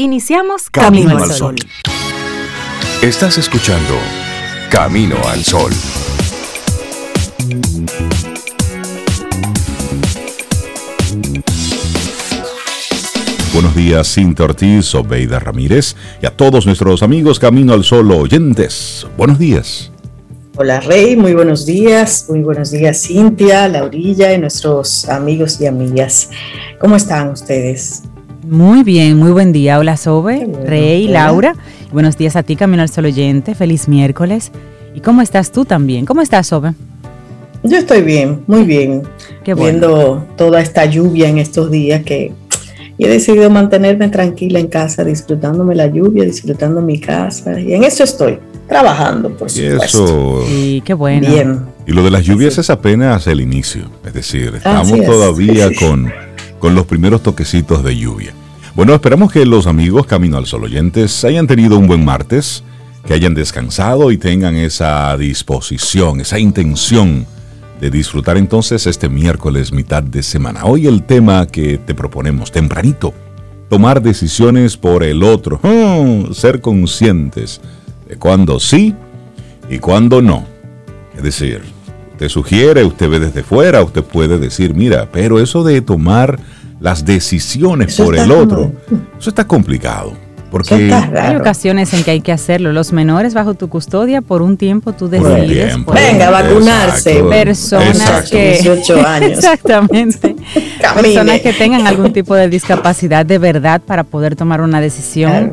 Iniciamos Camino, al Sol. Estás escuchando Camino al Sol. Buenos días, Cintia Ortiz, Obeida Ramírez y a todos nuestros amigos Camino al Sol oyentes. Buenos días. Hola Rey, muy buenos días, muy buenos días Cintia, Laurilla y nuestros amigos y amigas. ¿Cómo están ustedes? Muy bien, muy buen día. Hola Sobe, Rey, Laura. Buenos días a ti, Camino al Sol oyente. Feliz miércoles. ¿Y cómo estás tú también? ¿Cómo estás, Sobe? Yo estoy bien, muy bien. Qué Viendo toda esta lluvia en estos días que y he decidido mantenerme tranquila en casa, disfrutándome la lluvia, disfrutando mi casa. Y en eso estoy, trabajando, por supuesto. Eso. Sí, qué bueno. Bien. Y lo de las lluvias es apenas el inicio. Es decir, estamos todavía con, con los primeros toquecitos de lluvia. Bueno, esperamos que los amigos Camino al Sol oyentes hayan tenido un buen martes, que hayan descansado y tengan esa disposición, esa intención de disfrutar entonces este miércoles mitad de semana. Hoy el tema que te proponemos tempranito, tomar decisiones por el otro, ser conscientes de cuándo sí y cuándo no. Es decir, te sugiere, usted ve desde fuera, usted puede decir, mira, pero eso de tomar las decisiones por el otro, eso está complicado. Porque hay ocasiones en que hay que hacerlo. Los menores bajo tu custodia por un tiempo tú decides. Venga, vacunarse. Personas que 18 años. Exactamente. personas que tengan algún tipo de discapacidad de verdad para poder tomar una decisión.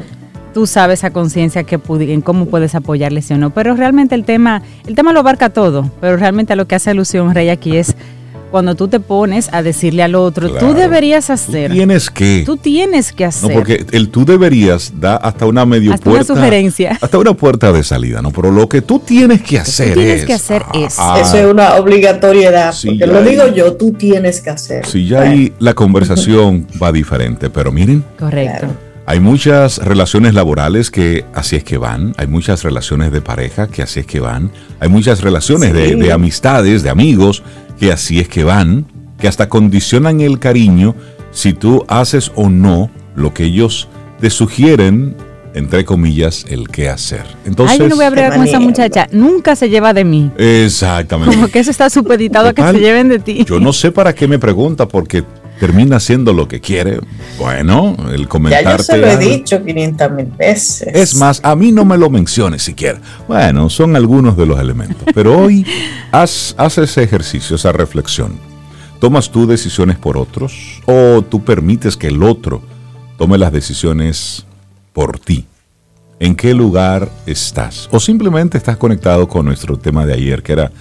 Tú sabes a conciencia que en cómo puedes apoyarles o no. Pero realmente el tema, el tema lo abarca todo. Pero realmente a lo que hace alusión Rey aquí es cuando tú te pones a decirle al otro, tú deberías hacer. Tú tienes que. Tú tienes que hacer. No, porque el tú deberías da hasta una medio hasta puerta. Una sugerencia. Hasta una puerta de salida, ¿no? Pero lo que tú tienes que hacer tú tienes que hacer es. Ah, Eso es una obligatoriedad. porque lo digo yo, tú tienes que hacer. Si ya ahí la conversación va diferente, pero miren. Correcto. Hay muchas relaciones laborales que así es que van, hay muchas relaciones de pareja que así es que van, hay muchas relaciones de, de amistades, de amigos que así es que van, que hasta condicionan el cariño si tú haces o no lo que ellos te sugieren, entre comillas, el qué hacer. Entonces, Ay, yo no voy a hablar con esa muchacha, nunca se lleva de mí. Exactamente. Como que eso está supeditado a que se lleven de ti. Yo no sé para qué me pregunta, porque termina haciendo lo que quiere. Bueno, el comentarte. Ya yo se lo he dicho 500 mil veces. Es más, a mí no me lo menciones siquiera. Bueno, son algunos de los elementos. Pero hoy haz, haz ese ejercicio, esa reflexión. ¿Tomas tú decisiones por otros o tú permites que el otro tome las decisiones por ti? ¿En qué lugar estás? O simplemente estás conectado con nuestro tema de ayer, que era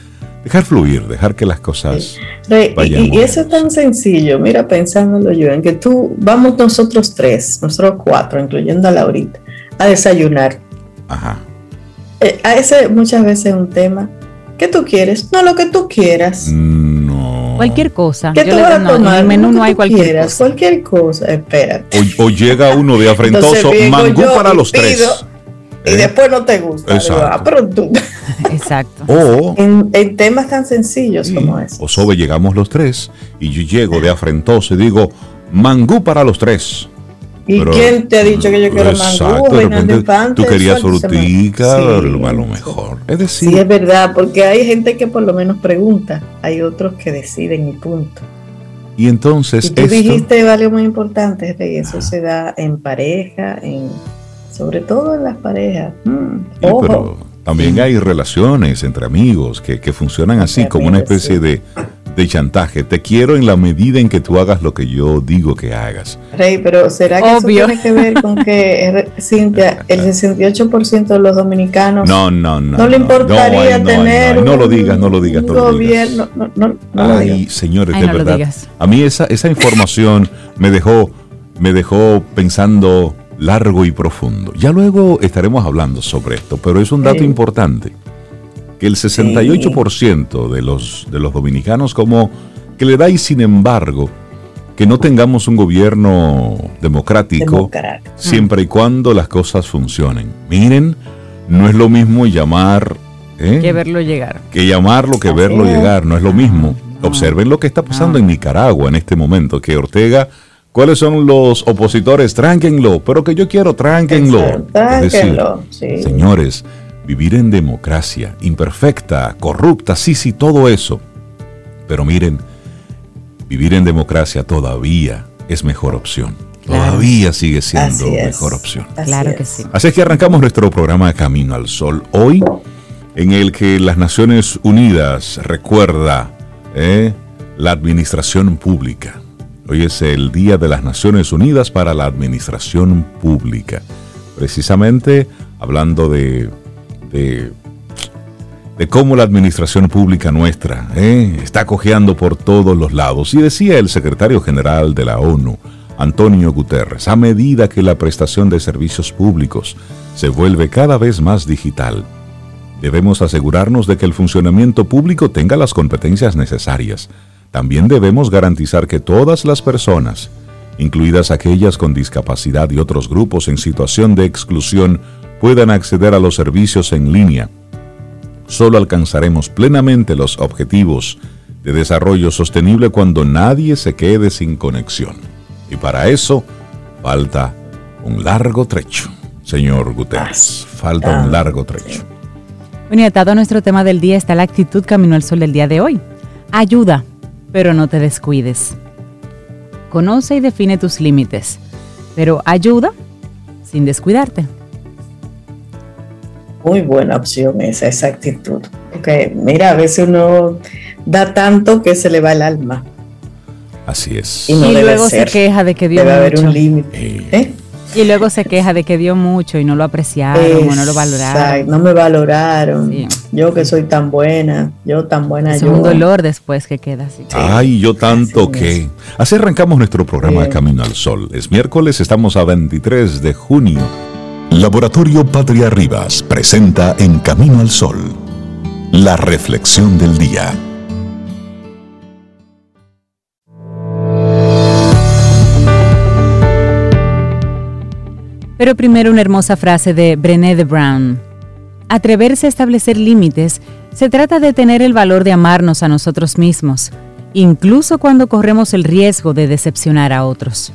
dejar fluir, dejar que las cosas vayan. Y, eso es tan sencillo, mira, pensándolo yo, en que tú, vamos nosotros tres, nosotros cuatro, incluyendo a Laurita, a desayunar. Ajá. Eh, a ese muchas veces es un tema. ¿Qué tú quieres? No, lo que tú quieras. No. Cualquier cosa. ¿Qué tú vas a tomar? En el menú no hay cualquier cosa. Cualquier cosa, espérate. O, llega uno de afrentoso, mangú para los tres y ¿Eh? después no te gusta. Exacto. Ah, Exacto. O, en, temas tan sencillos como ese. O sobre llegamos los tres y yo llego de afrentoso y digo, mangú para los tres. ¿Y quién te ha dicho que yo quiero mangú? De repente, tú querías frutica, a lo mejor. Es decir. Sí, es verdad, porque hay gente que por lo menos pregunta, hay otros que deciden y punto. Y entonces. Y tú dijiste algo muy importante, y eso se da en pareja, en sobre todo en las parejas. Mm, pero también hay relaciones entre amigos que, funcionan así, como una especie de, chantaje. Te quiero en la medida en que tú hagas lo que yo digo que hagas. Rey, pero ¿será que eso tiene que ver con que, Cintia, el 68% de los dominicanos no, no, no, no le importaría tener no, lo digas, no lo digas, un gobierno? No, no, Ay, señores, de verdad. A mí esa, esa información me dejó, me dejó pensando largo y profundo. Ya luego estaremos hablando sobre esto, pero es un dato importante, que el 68% de los, de los dominicanos como que le da y sin embargo que no tengamos un gobierno democrático siempre y cuando las cosas funcionen. Miren, no es lo mismo llamar... ¿eh? Que verlo llegar. Que llamarlo que verlo llegar, no es lo mismo. Observen lo que está pasando en Nicaragua en este momento, que Ortega ¿Cuáles son los opositores? Tránquenlo, pero que yo quiero, tránquenlo. Tránquenlo, Señores, vivir en democracia, imperfecta, corrupta, sí, sí, todo eso. Pero miren, vivir en democracia todavía es mejor opción. Todavía sigue siendo mejor opción. claro que sí. Así es que arrancamos nuestro programa Camino al Sol. Hoy, en el que las Naciones Unidas recuerda eh, la administración pública Hoy es el Día de las Naciones Unidas para la Administración Pública. Precisamente hablando de, de, cómo la administración pública nuestra eh, está cojeando por todos los lados. Y decía el secretario general de la ONU, Antonio Guterres, a medida que la prestación de servicios públicos se vuelve cada vez más digital, debemos asegurarnos de que el funcionamiento público tenga las competencias necesarias también debemos garantizar que todas las personas, incluidas aquellas con discapacidad y otros grupos en situación de exclusión, puedan acceder a los servicios en línea. Solo alcanzaremos plenamente los objetivos de desarrollo sostenible cuando nadie se quede sin conexión. Y para eso falta un largo trecho, señor Guterres. Falta un largo trecho. Bueno, y atado a nuestro tema del día está la actitud Camino al Sol del día de hoy. Ayuda pero no te descuides. Conoce y define tus límites, pero ayuda sin descuidarte. Muy buena opción esa, esa actitud. Porque mira, a veces uno da tanto que se le va el alma. Así es. Y, luego se queja de que dio debe haber un límite. ¿Eh? Y luego se queja de que dio mucho y no lo apreciaron o no lo valoraron. No me valoraron. Yo que soy tan buena, yo tan buena. Es un dolor después que queda así. Ay, yo tanto que. Así arrancamos nuestro programa Camino al Sol. Es miércoles, estamos a 23 de junio. Laboratorio Patria Rivas presenta En Camino al Sol la reflexión del día. Pero primero una hermosa frase de Brené de Brown. Atreverse a establecer límites se trata de tener el valor de amarnos a nosotros mismos, incluso cuando corremos el riesgo de decepcionar a otros.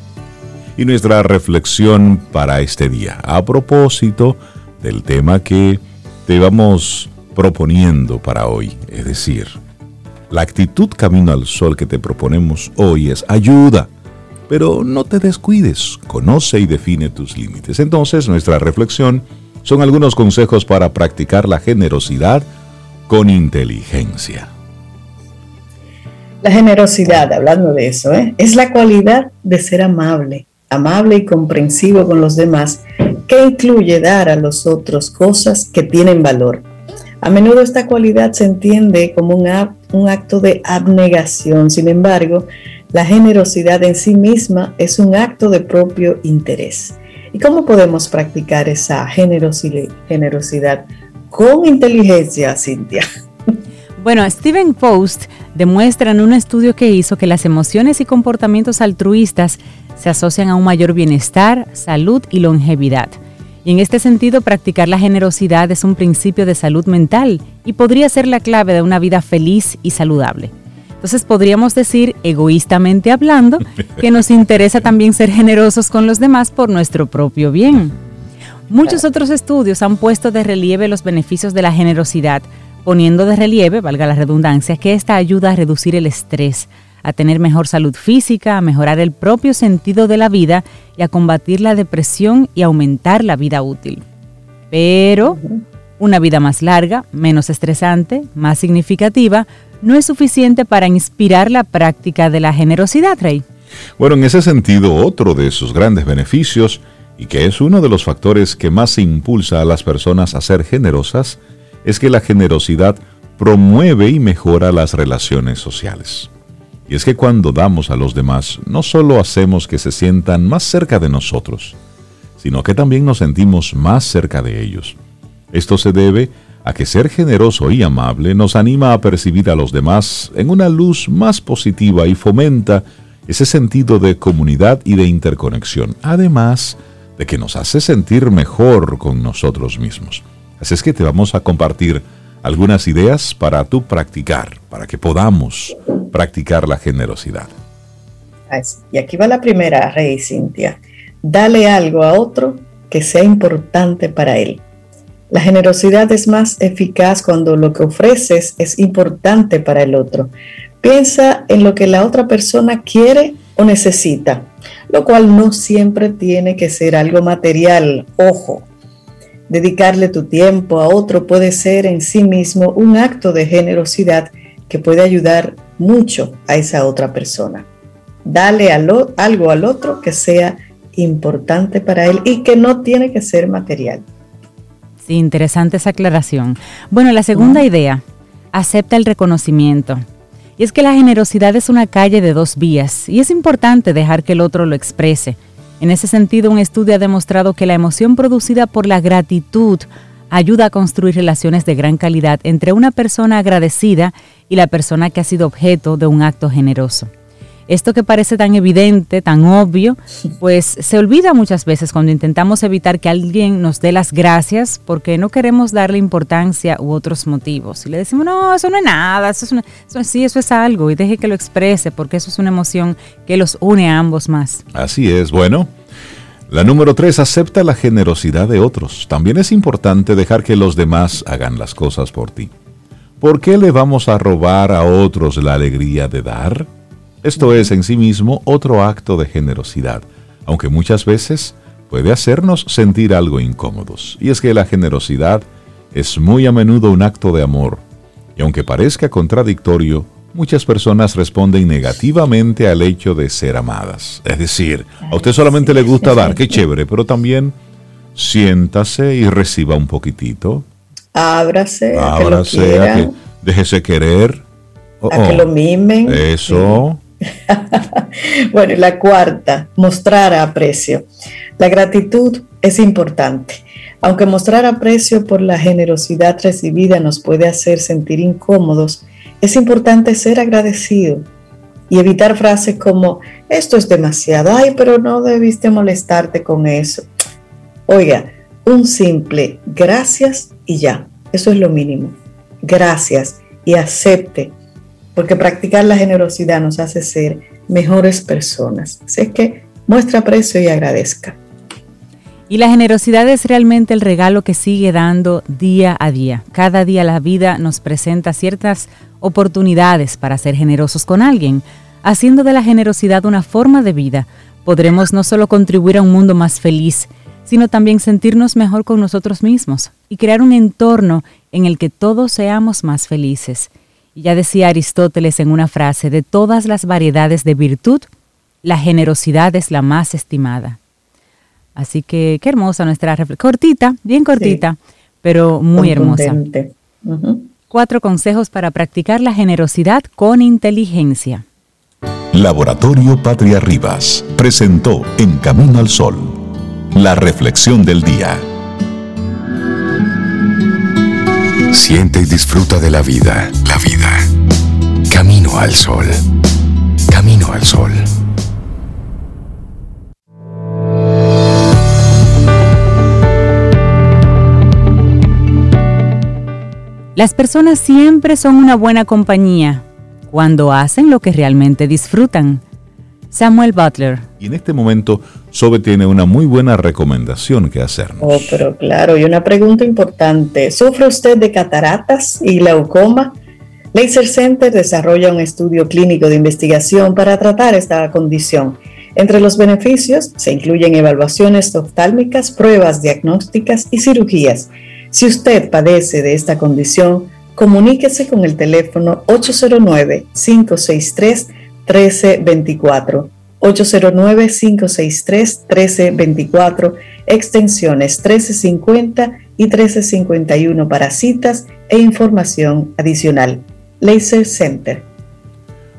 Y nuestra reflexión para este día, a propósito del tema que te vamos proponiendo para hoy, es decir, la actitud camino al sol que te proponemos hoy es ayuda pero no te descuides, conoce y define tus límites. Entonces, nuestra reflexión son algunos consejos para practicar la generosidad con inteligencia. La generosidad, hablando de eso, ¿eh? es la cualidad de ser amable, amable y comprensivo con los demás, que incluye dar a los otros cosas que tienen valor. A menudo esta cualidad se entiende como un, un acto de abnegación, sin embargo, la generosidad en sí misma es un acto de propio interés. ¿Y cómo podemos practicar esa generosidad con inteligencia, Cintia? Bueno, Stephen Post demuestra en un estudio que hizo que las emociones y comportamientos altruistas se asocian a un mayor bienestar, salud y longevidad. Y en este sentido, practicar la generosidad es un principio de salud mental y podría ser la clave de una vida feliz y saludable. Entonces podríamos decir, egoístamente hablando, que nos interesa también ser generosos con los demás por nuestro propio bien. Muchos otros estudios han puesto de relieve los beneficios de la generosidad, poniendo de relieve, valga la redundancia, que esta ayuda a reducir el estrés, a tener mejor salud física, a mejorar el propio sentido de la vida y a combatir la depresión y aumentar la vida útil. Pero una vida más larga, menos estresante, más significativa, no es suficiente para inspirar la práctica de la generosidad, Rey. Bueno, en ese sentido, otro de sus grandes beneficios, y que es uno de los factores que más impulsa a las personas a ser generosas, es que la generosidad promueve y mejora las relaciones sociales. Y es que cuando damos a los demás, no solo hacemos que se sientan más cerca de nosotros, sino que también nos sentimos más cerca de ellos. Esto se debe a que ser generoso y amable nos anima a percibir a los demás en una luz más positiva y fomenta ese sentido de comunidad y de interconexión, además de que nos hace sentir mejor con nosotros mismos. Así es que te vamos a compartir algunas ideas para tú practicar, para que podamos practicar la generosidad. Y aquí va la primera, Rey Cintia. Dale algo a otro que sea importante para él. La generosidad es más eficaz cuando lo que ofreces es importante para el otro. Piensa en lo que la otra persona quiere o necesita, lo cual no siempre tiene que ser algo material. Ojo, dedicarle tu tiempo a otro puede ser en sí mismo un acto de generosidad que puede ayudar mucho a esa otra persona. Dale algo al otro que sea importante para él y que no tiene que ser material. Sí, interesante esa aclaración. Bueno, la segunda idea, acepta el reconocimiento. Y es que la generosidad es una calle de dos vías y es importante dejar que el otro lo exprese. En ese sentido, un estudio ha demostrado que la emoción producida por la gratitud ayuda a construir relaciones de gran calidad entre una persona agradecida y la persona que ha sido objeto de un acto generoso. Esto que parece tan evidente, tan obvio, pues se olvida muchas veces cuando intentamos evitar que alguien nos dé las gracias porque no queremos darle importancia u otros motivos. Y le decimos, no, eso no es nada, eso es sí, eso es algo y deje que lo exprese porque eso es una emoción que los une a ambos más. Así es, bueno. La número tres, acepta la generosidad de otros. También es importante dejar que los demás hagan las cosas por ti. ¿Por qué le vamos a robar a otros la alegría de dar? Esto es en sí mismo otro acto de generosidad, aunque muchas veces puede hacernos sentir algo incómodos. Y es que la generosidad es muy a menudo un acto de amor, y aunque parezca contradictorio, muchas personas responden negativamente al hecho de ser amadas. Es decir, a usted solamente le gusta dar, qué chévere, pero también siéntase y reciba un poquitito. Ábrase, Ábrase, déjese querer. a que lo mimen. Eso. bueno, y la cuarta, mostrar aprecio. La gratitud es importante. Aunque mostrar aprecio por la generosidad recibida nos puede hacer sentir incómodos, es importante ser agradecido y evitar frases como, esto es demasiado, ay, pero no debiste molestarte con eso. Oiga, un simple gracias y ya, eso es lo mínimo. Gracias y acepte porque practicar la generosidad nos hace ser mejores personas. Así es que muestra aprecio y agradezca. Y la generosidad es realmente el regalo que sigue dando día a día. Cada día la vida nos presenta ciertas oportunidades para ser generosos con alguien. Haciendo de la generosidad una forma de vida, podremos no solo contribuir a un mundo más feliz, sino también sentirnos mejor con nosotros mismos y crear un entorno en el que todos seamos más felices ya decía Aristóteles en una frase, de todas las variedades de virtud, la generosidad es la más estimada. Así que qué hermosa nuestra reflexión. Cortita, bien cortita, pero muy hermosa. Cuatro consejos para practicar la generosidad con inteligencia. Laboratorio Patria Rivas presentó En Camino al Sol, la reflexión del día. Siente y disfruta de la vida. La vida. Camino al sol. Camino al sol. Las personas siempre son una buena compañía cuando hacen lo que realmente disfrutan. Samuel Butler. Y en este momento, Sobe tiene una muy buena recomendación que hacernos. Oh, pero claro, y una pregunta importante. ¿Sufre usted de cataratas y glaucoma? Laser Center desarrolla un estudio clínico de investigación para tratar esta condición. Entre los beneficios se incluyen evaluaciones oftálmicas, pruebas diagnósticas y cirugías. Si usted padece de esta condición, comuníquese con el teléfono 809 563 1324. 809-563-1324, extensiones 1350 y 1351 para citas e información adicional. Laser Center.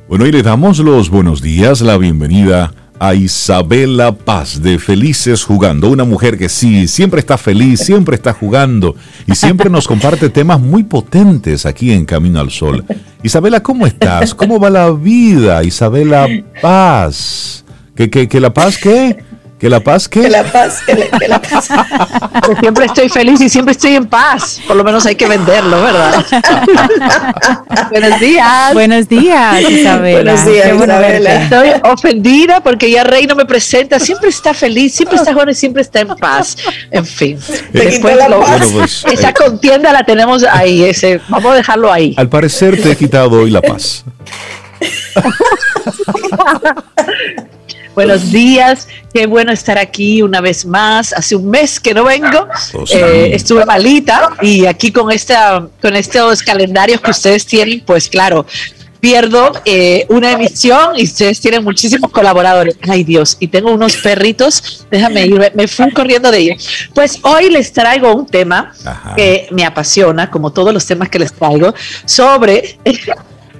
Bueno, y le damos los buenos días, la bienvenida a Isabela Paz de Felices Jugando, una mujer que sí, siempre está feliz, siempre está jugando y siempre nos comparte temas muy potentes aquí en Camino al Sol. Isabela, ¿cómo estás? ¿Cómo va la vida? Isabela Paz. ¿Que, que, que la paz qué? ¿Que la paz qué? Que la paz, que, la paz. siempre estoy feliz y siempre estoy en paz. Por lo menos hay que venderlo, ¿verdad? Buenos días. Buenos días, Isabela. Buenos días, Isabela. Estoy ofendida porque ya Rey no me presenta. Siempre está feliz, siempre está joven y siempre está en paz. En fin. Después pues, esa eh, contienda la tenemos ahí. Ese, vamos a dejarlo ahí. Al parecer te he quitado hoy la paz. Buenos días, qué bueno estar aquí una vez más. Hace un mes que no vengo, oh, eh, estuve malita y aquí con esta, con estos calendarios que ustedes tienen, pues claro, pierdo eh, una emisión y ustedes tienen muchísimos colaboradores. Ay Dios, y tengo unos perritos, déjame ir, me fui corriendo de ellos. Pues hoy les traigo un tema que me apasiona, como todos los temas que les traigo, sobre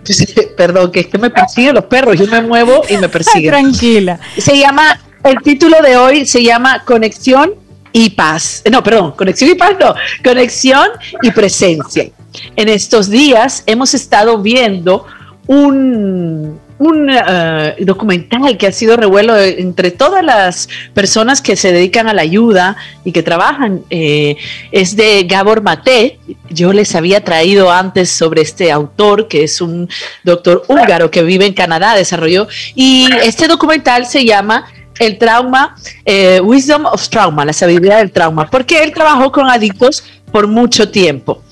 Perdón, que es que me persiguen los perros, yo me muevo y me persiguen. Tranquila. Se llama, el título de hoy se llama Conexión y Paz. No, perdón, Conexión y Paz no, Conexión y Presencia. En estos días hemos estado viendo un, un eh, documental que ha sido revuelo entre todas las personas que se dedican a la ayuda y que trabajan. Eh, es de Gabor Mate. Yo les había traído antes sobre este autor, que es un doctor húngaro que vive en Canadá, desarrolló. Y este documental se llama el trauma, eh, Wisdom of Trauma, la sabiduría del trauma, porque él trabajó con adictos por mucho tiempo.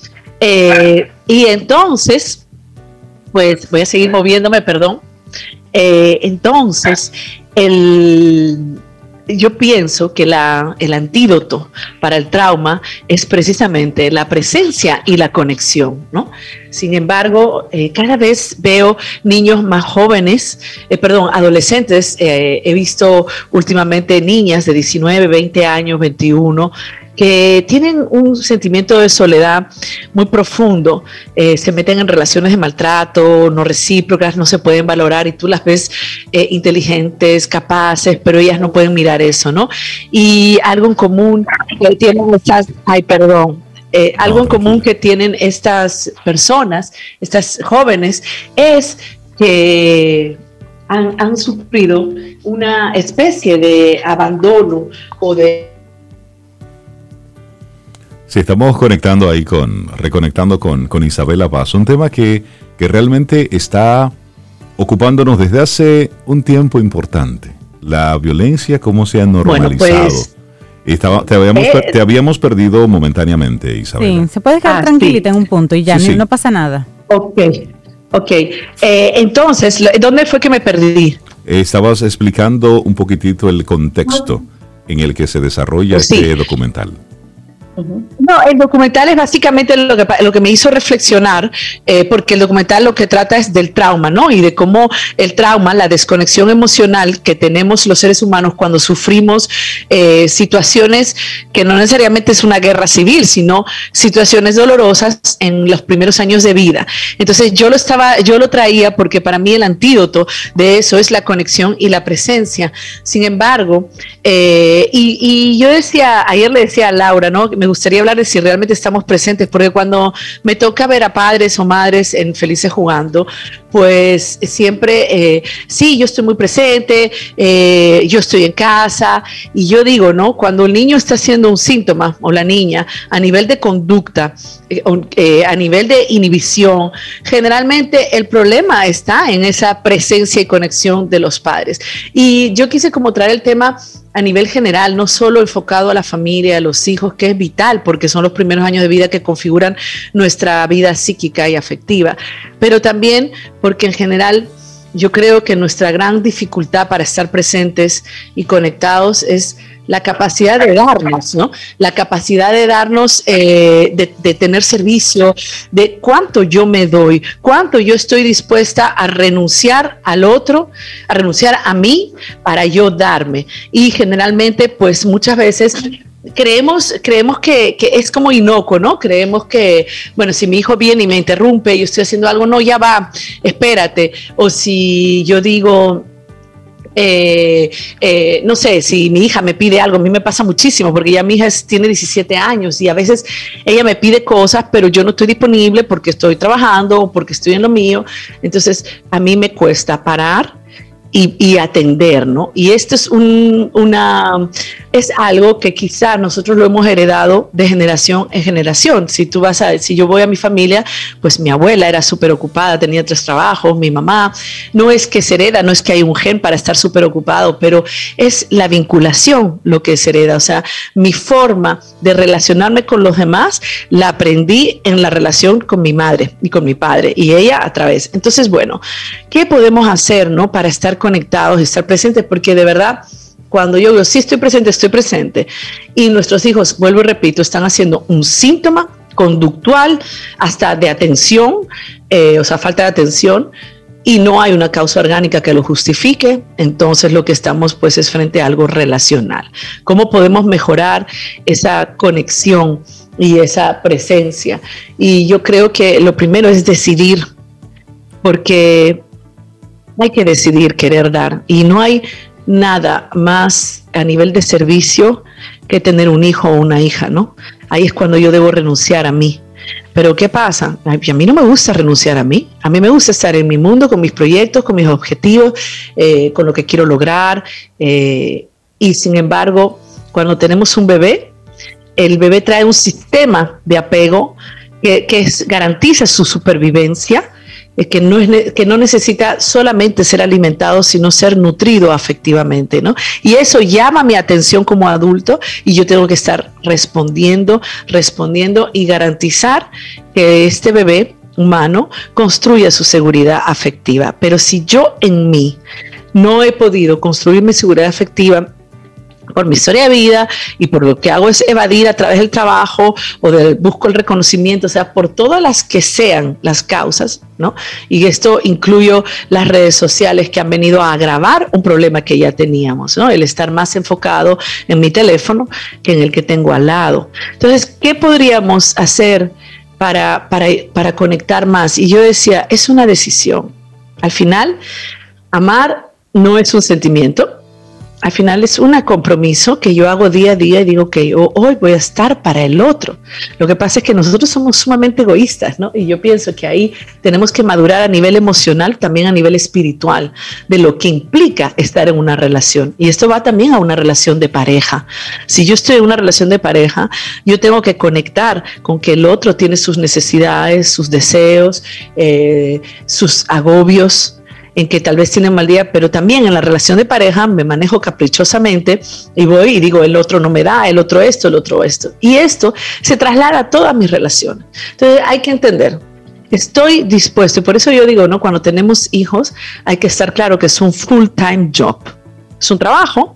y entonces, pues voy a seguir moviéndome, perdón. Eh, entonces, yo pienso que el antídoto para el trauma es precisamente la presencia y la conexión, ¿no? Sin embargo, eh, cada vez veo niños más jóvenes, eh, perdón, adolescentes, he visto últimamente niñas de 19, 20 años, 21, que tienen un sentimiento de soledad muy profundo, eh, se meten en relaciones de maltrato, no recíprocas, no se pueden valorar y tú las ves eh, inteligentes, capaces, pero ellas no pueden mirar eso, ¿no? Y algo en común que tienen estas, ay, perdón, eh, algo en común que tienen estas personas, estas jóvenes, es que han, han, sufrido una especie de abandono o de Sí, estamos conectando ahí con, reconectando con, con Isabela Paz, un tema que, que realmente está ocupándonos desde hace un tiempo importante. La violencia, cómo se ha normalizado. Pues, Estaba, te, habíamos, eh, te habíamos perdido momentáneamente, Isabela. Sí, se puede quedar ah, tranquilita en un punto y ya no pasa nada. Ok, ok. Eh, entonces, ¿dónde fue que me perdí? estabas explicando un poquitito el contexto en el que se desarrolla este documental. No, el documental es básicamente lo que, lo que me hizo reflexionar, eh, porque el documental lo que trata es del trauma, ¿no? Y de cómo el trauma, la desconexión emocional que tenemos los seres humanos cuando sufrimos eh, situaciones que no necesariamente es una guerra civil, sino situaciones dolorosas en los primeros años de vida. Entonces yo lo estaba, yo lo traía porque para mí el antídoto de eso es la conexión y la presencia. Sin embargo, eh, y, y, yo decía, ayer le decía a Laura, ¿no? Me gustaría hablar si realmente estamos presentes, porque cuando me toca ver a padres o madres en Felices Jugando, pues siempre, eh, sí, yo estoy muy presente, eh, yo estoy en casa, y yo digo, ¿no? Cuando el niño está haciendo un síntoma o la niña a nivel de conducta, eh, a nivel de inhibición, generalmente el problema está en esa presencia y conexión de los padres. Y yo quise como traer el tema a nivel general, no solo enfocado a la familia, a los hijos, que es vital porque son los primeros años de vida que configuran nuestra vida psíquica y afectiva, pero también porque en general yo creo que nuestra gran dificultad para estar presentes y conectados es la capacidad de darnos, ¿no? La capacidad de darnos, eh, de, tener servicio, de cuánto yo me doy, cuánto yo estoy dispuesta a renunciar al otro, a renunciar a mí para yo darme. Y generalmente, pues muchas veces creemos, creemos que, que, es como inocuo, ¿no? Creemos que, bueno, si mi hijo viene y me interrumpe, yo estoy haciendo algo, no, ya va, espérate. O si yo digo, eh, eh, no sé, si mi hija me pide algo, a mí me pasa muchísimo, porque ya mi hija tiene 17 años y a veces ella me pide cosas, pero yo no estoy disponible porque estoy trabajando o porque estoy en lo mío. Entonces, a mí me cuesta parar y, atender, ¿no? Y esto es un, una, es algo que quizá nosotros lo hemos heredado de generación en generación. Si tú vas a, si yo voy a mi familia, pues mi abuela era súper ocupada, tenía tres trabajos, mi mamá, no es que se hereda, no es que hay un gen para estar súper ocupado, pero es la vinculación lo que se hereda. O sea, mi forma de relacionarme con los demás la aprendí en la relación con mi madre y con mi padre y ella a través. Entonces, bueno, ¿qué podemos hacer, no? Para estar conectados, estar presentes, porque de verdad, cuando yo digo, sí estoy presente, estoy presente, y nuestros hijos, vuelvo y repito, están haciendo un síntoma conductual, hasta de atención, eh, o sea, falta de atención, y no hay una causa orgánica que lo justifique, entonces lo que estamos pues es frente a algo relacional. ¿Cómo podemos mejorar esa conexión y esa presencia? Y yo creo que lo primero es decidir, porque hay que decidir querer dar y no hay nada más a nivel de servicio que tener un hijo o una hija, ¿no? Ahí es cuando yo debo renunciar a mí. Pero ¿qué pasa? A mí no me gusta renunciar a mí. A mí me gusta estar en mi mundo con mis proyectos, con mis objetivos, eh, con lo que quiero lograr. Eh, y sin embargo, cuando tenemos un bebé, el bebé trae un sistema de apego que, que garantiza su supervivencia que no, es, que no necesita solamente ser alimentado, sino ser nutrido afectivamente, ¿no? Y eso llama mi atención como adulto y yo tengo que estar respondiendo, respondiendo y garantizar que este bebé humano construya su seguridad afectiva. Pero si yo en mí no he podido construir mi seguridad afectiva, por mi historia de vida y por lo que hago es evadir a través del trabajo o del busco el reconocimiento, o sea, por todas las que sean las causas, ¿no? Y esto incluyo las redes sociales que han venido a agravar un problema que ya teníamos, ¿no? El estar más enfocado en mi teléfono que en el que tengo al lado. Entonces, ¿qué podríamos hacer para, para, para conectar más? Y yo decía, es una decisión. Al final, amar no es un sentimiento, al final es un compromiso que yo hago día a día y digo que hoy voy a estar para el otro. Lo que pasa es que nosotros somos sumamente egoístas, ¿no? Y yo pienso que ahí tenemos que madurar a nivel emocional, también a nivel espiritual, de lo que implica estar en una relación. Y esto va también a una relación de pareja. Si yo estoy en una relación de pareja, yo tengo que conectar con que el otro tiene sus necesidades, sus deseos, eh, sus agobios, en que tal vez tienen mal día, pero también en la relación de pareja me manejo caprichosamente y voy y digo, el otro no me da, el otro esto, el otro esto. Y esto se traslada a todas mis relaciones. Entonces hay que entender, estoy dispuesto, y por eso yo digo, ¿no? Cuando tenemos hijos, hay que estar claro que es un full-time job. Es un trabajo.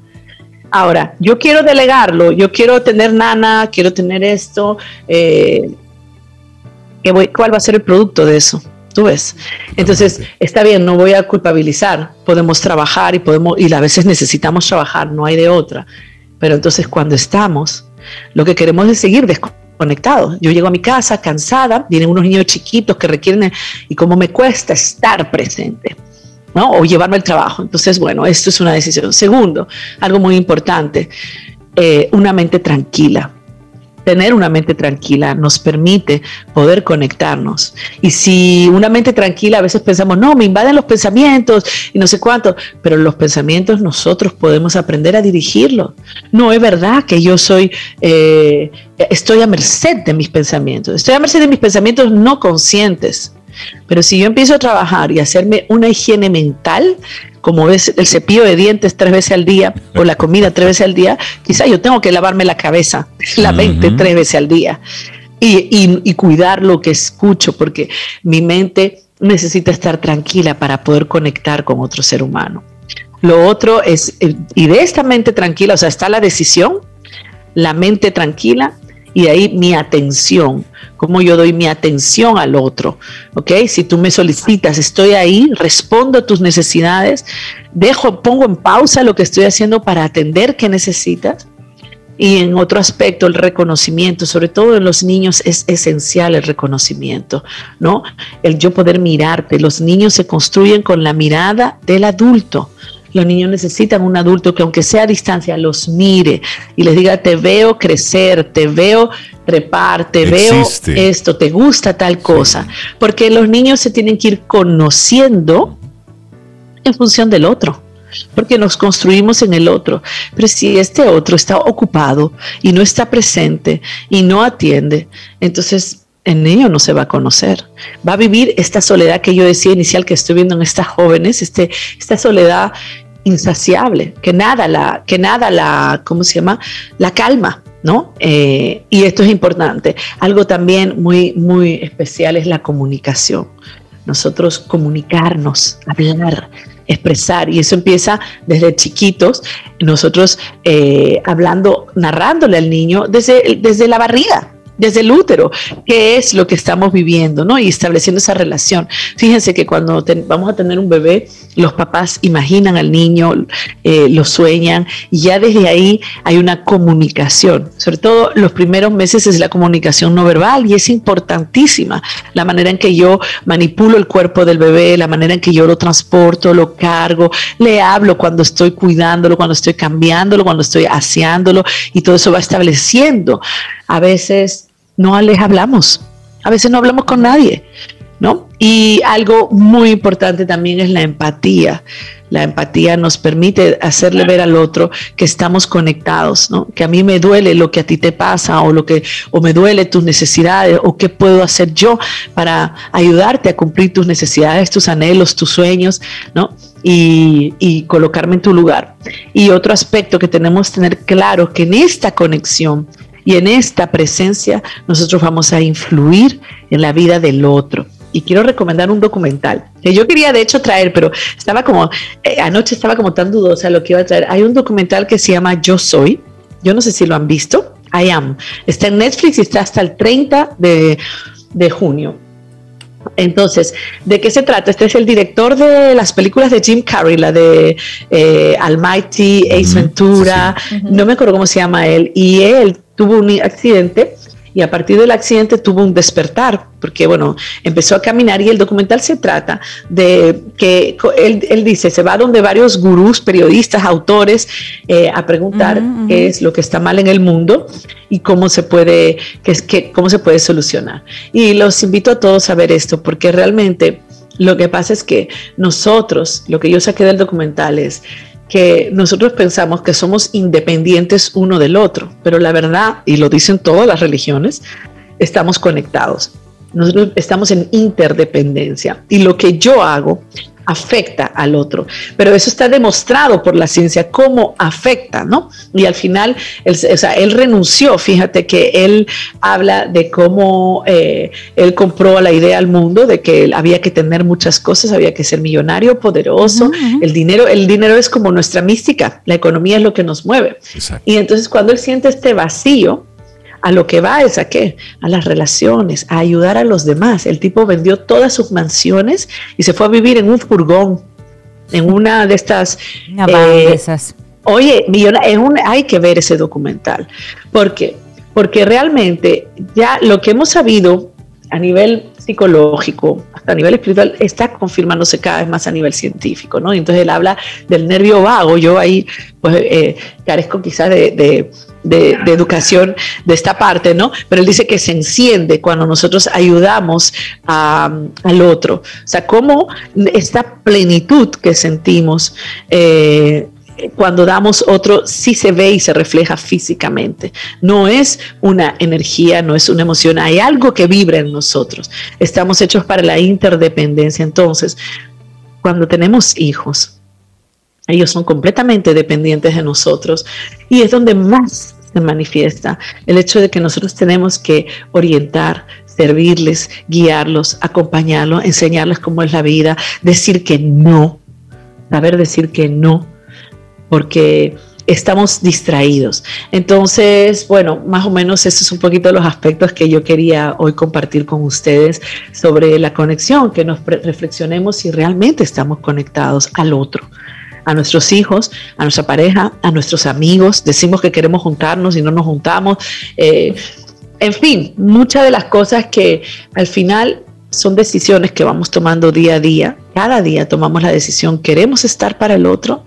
Ahora, yo quiero delegarlo, yo quiero tener nana, quiero tener esto. Eh, ¿Cuál va a ser el producto de eso? Tú ves. Entonces, está bien, no voy a culpabilizar. Podemos trabajar y podemos, y a veces necesitamos trabajar, no hay de otra. Pero entonces cuando estamos, lo que queremos es seguir desconectados. Yo llego a mi casa cansada, vienen unos niños chiquitos que requieren, y cómo me cuesta estar presente. ¿no? O llevarme al trabajo. Entonces, bueno, esto es una decisión. Segundo, algo muy importante, eh, una mente tranquila tener una mente tranquila nos permite poder conectarnos. Y si una mente tranquila, a veces pensamos, no, me invaden los pensamientos y no sé cuánto, pero los pensamientos nosotros podemos aprender a dirigirlos. No es verdad que yo soy, eh, estoy a merced de mis pensamientos, estoy a merced de mis pensamientos no conscientes. Pero si yo empiezo a trabajar y hacerme una higiene mental, como es el cepillo de dientes tres veces al día o la comida tres veces al día, quizá yo tengo que lavarme la cabeza, la mente tres veces al día y, cuidar lo que escucho, porque mi mente necesita estar tranquila para poder conectar con otro ser humano. Lo otro es, eh, y de esta mente tranquila, o sea, está la decisión, la mente tranquila y ahí mi atención cómo yo doy mi atención al otro, ¿ok? Si tú me solicitas, estoy ahí, respondo a tus necesidades, dejo, pongo en pausa lo que estoy haciendo para atender qué necesitas. Y en otro aspecto, el reconocimiento, sobre todo en los niños, es esencial el reconocimiento, ¿no? El yo poder mirarte. Los niños se construyen con la mirada del adulto. Los niños necesitan un adulto que aunque sea a distancia los mire y les diga, te veo crecer, te veo trepar, te veo esto, te gusta tal cosa. Porque los niños se tienen que ir conociendo en función del otro porque nos construimos en el otro. Pero si este otro está ocupado y no está presente y no atiende, entonces el niño no se va a conocer. Va a vivir esta soledad que yo decía inicial que estoy viendo en estas jóvenes, este, esta soledad insaciable, que nada la, que nada la, ¿cómo se llama? La calma, ¿no? Eh, y esto es importante. Algo también muy, muy especial es la comunicación. Nosotros comunicarnos, hablar, expresar, y eso empieza desde chiquitos, nosotros eh, hablando, narrándole al niño desde, desde la barriga, desde el útero, qué es lo que estamos viviendo, ¿no? Y estableciendo esa relación. Fíjense que cuando vamos a tener un bebé, los papás imaginan al niño, eh, lo sueñan, y ya desde ahí hay una comunicación. Sobre todo los primeros meses es la comunicación no verbal y es importantísima la manera en que yo manipulo el cuerpo del bebé, la manera en que yo lo transporto, lo cargo, le hablo cuando estoy cuidándolo, cuando estoy cambiándolo, cuando estoy aseándolo, y todo eso va estableciendo a veces no les hablamos, a veces no hablamos con nadie, ¿no? Y algo muy importante también es la empatía. La empatía nos permite hacerle ver al otro que estamos conectados, ¿no? Que a mí me duele lo que a ti te pasa o lo que o me duele tus necesidades o qué puedo hacer yo para ayudarte a cumplir tus necesidades, tus anhelos, tus sueños, ¿no? Y, y, colocarme en tu lugar. Y otro aspecto que tenemos que tener claro que en esta conexión y en esta presencia nosotros vamos a influir en la vida del otro. Y quiero recomendar un documental que yo quería de hecho traer, pero estaba como, eh, anoche estaba como tan dudosa lo que iba a traer. Hay un documental que se llama Yo Soy. Yo no sé si lo han visto. I Am. Está en Netflix y está hasta el 30 de, de junio. Entonces, ¿de qué se trata? Este es el director de las películas de Jim Carrey, la de eh, Almighty, Ace Ventura, no me acuerdo cómo se llama él, y él tuvo un accidente y a partir del accidente tuvo un despertar, porque bueno, empezó a caminar y el documental se trata de que él, dice, se va donde varios gurús, periodistas, autores, eh, a preguntar qué es lo que está mal en el mundo y cómo se puede, qué, cómo se puede solucionar. Y los invito a todos a ver esto, porque realmente lo que pasa es que nosotros, lo que yo saqué del documental es, que nosotros pensamos que somos independientes uno del otro, pero la verdad, y lo dicen todas las religiones, estamos conectados. Nosotros estamos en interdependencia y lo que yo hago afecta al otro. Pero eso está demostrado por la ciencia, cómo afecta, ¿no? Y al final, él, o sea, él renunció, fíjate que él habla de cómo eh, él compró la idea al mundo de que había que tener muchas cosas, había que ser millonario, poderoso, el dinero, el dinero es como nuestra mística, la economía es lo que nos mueve. Y entonces cuando él siente este vacío, a lo que va es a qué? A las relaciones, a ayudar a los demás. El tipo vendió todas sus mansiones y se fue a vivir en un furgón, en una de estas... Eh, esas. Oye, hay que ver ese documental. ¿Por qué? Porque realmente ya lo que hemos sabido a nivel psicológico, hasta a nivel espiritual, está confirmándose cada vez más a nivel científico, ¿no? entonces él habla del nervio vago, yo ahí pues eh, carezco quizás de de, educación de esta parte, ¿no? Pero él dice que se enciende cuando nosotros ayudamos al otro. O sea, cómo esta plenitud que sentimos eh, cuando damos otro sí se ve y se refleja físicamente. No es una energía, no es una emoción, hay algo que vibra en nosotros. Estamos hechos para la interdependencia. Entonces, cuando tenemos hijos, ellos son completamente dependientes de nosotros y es donde más se manifiesta el hecho de que nosotros tenemos que orientar, servirles, guiarlos, acompañarlos, enseñarles cómo es la vida, decir que no, saber decir que no, porque estamos distraídos. Entonces, bueno, más o menos esos son un poquito los aspectos que yo quería hoy compartir con ustedes sobre la conexión, que nos reflexionemos si realmente estamos conectados al otro a nuestros hijos, a nuestra pareja, a nuestros amigos, decimos que queremos juntarnos y no nos juntamos. Eh, en fin, muchas de las cosas que al final son decisiones que vamos tomando día a día. Cada día tomamos la decisión, queremos estar para el otro,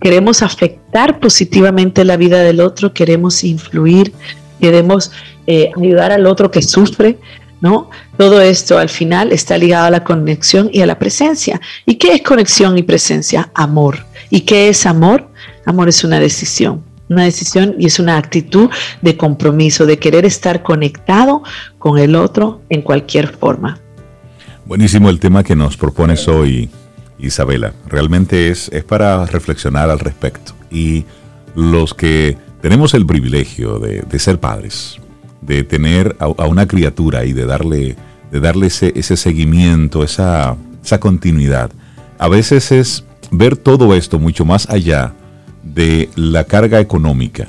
queremos afectar positivamente la vida del otro, queremos influir, queremos eh, ayudar al otro que sufre, ¿no? Todo esto al final está ligado a la conexión y a la presencia. ¿Y qué es conexión y presencia? Amor. ¿Y qué es amor? Amor es una decisión, una decisión y es una actitud de compromiso, de querer estar conectado con el otro en cualquier forma. Buenísimo el tema que nos propones hoy, Isabela. Realmente es, es para reflexionar al respecto. Y los que tenemos el privilegio de, ser padres, de tener a, una criatura y de darle, de darle ese, ese seguimiento, esa, esa continuidad, a veces es ver todo esto mucho más allá de la carga económica,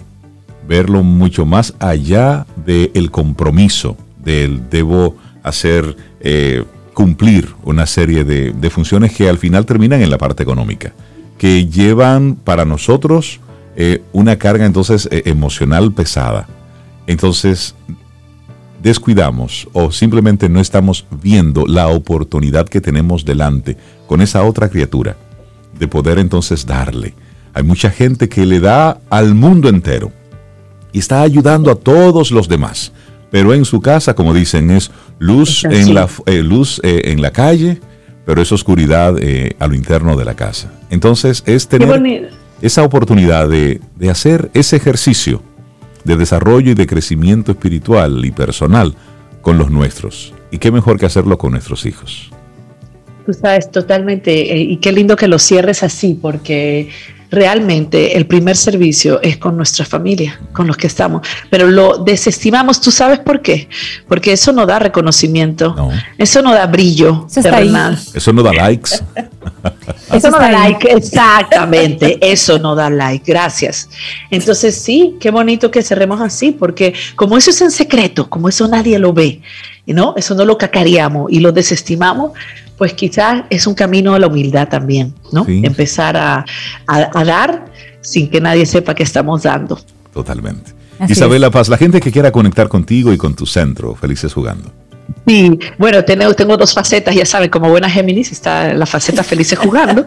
verlo mucho más allá del compromiso, del debo hacer, eh, cumplir una serie de, funciones que al final terminan en la parte económica, que llevan para nosotros eh, una carga entonces eh, emocional pesada. Entonces, descuidamos o simplemente no estamos viendo la oportunidad que tenemos delante con esa otra criatura de poder entonces darle hay mucha gente que le da al mundo entero y está ayudando a todos los demás. Pero en su casa, como dicen, es luz, en la, eh, luz eh, en la calle, pero es oscuridad eh, a lo interno de la casa. Entonces es tener esa oportunidad de, de hacer ese ejercicio de desarrollo y de crecimiento espiritual y personal con los nuestros. Y qué mejor que hacerlo con nuestros hijos. Tú sabes, totalmente. Y qué lindo que lo cierres así, porque realmente el primer servicio es con nuestra familia, con los que estamos, pero lo desestimamos, ¿tú sabes por qué? Porque eso no da reconocimiento, eso no da brillo eso Eso no da likes. eso no da like, exactamente, eso no da like, gracias. Entonces sí, qué bonito que cerremos así, porque como eso es en secreto, como eso nadie lo ve, ¿no? Eso no lo cacareamos y lo desestimamos, pues quizás es un camino a la humildad también, ¿no? Empezar a, dar sin que nadie sepa que estamos dando. Totalmente. Isabela Paz, la gente que quiera conectar contigo y con tu centro, felices jugando. Sí, bueno, tengo, tengo dos facetas, ya saben, como buena Géminis está la faceta Felices Jugando,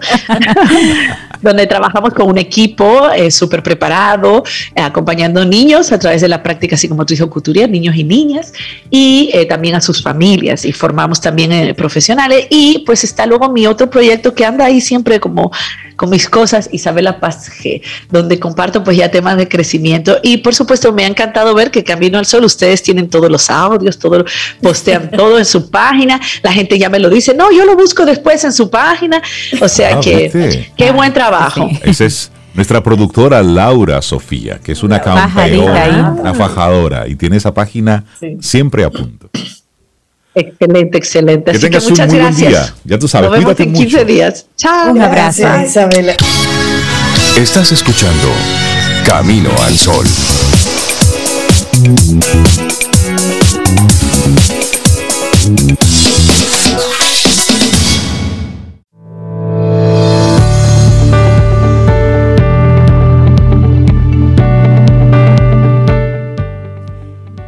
donde trabajamos con un equipo eh, súper preparado, eh, acompañando niños a través de la práctica psicomotriz couturier, niños y niñas, y eh, también a sus familias, y formamos también profesionales, y pues está luego mi otro proyecto que anda ahí siempre como con mis cosas, Isabela Paz G, donde comparto pues ya temas de crecimiento, y por supuesto me ha encantado ver que Camino al Sol, ustedes tienen todos los audios, todo, postean todo en su página, la gente ya me lo dice, no, yo lo busco después en su página, o sea ah, que qué buen trabajo. Esa es nuestra productora Laura Sofía, que es una campeona, una fajadora, y tiene esa página siempre a punto. Excelente, excelente. Que Así que muchas gracias. Ya tú sabes, Nos vemos en 15 días. Chao. Un abrazo. Isabela. Estás escuchando Camino al Sol.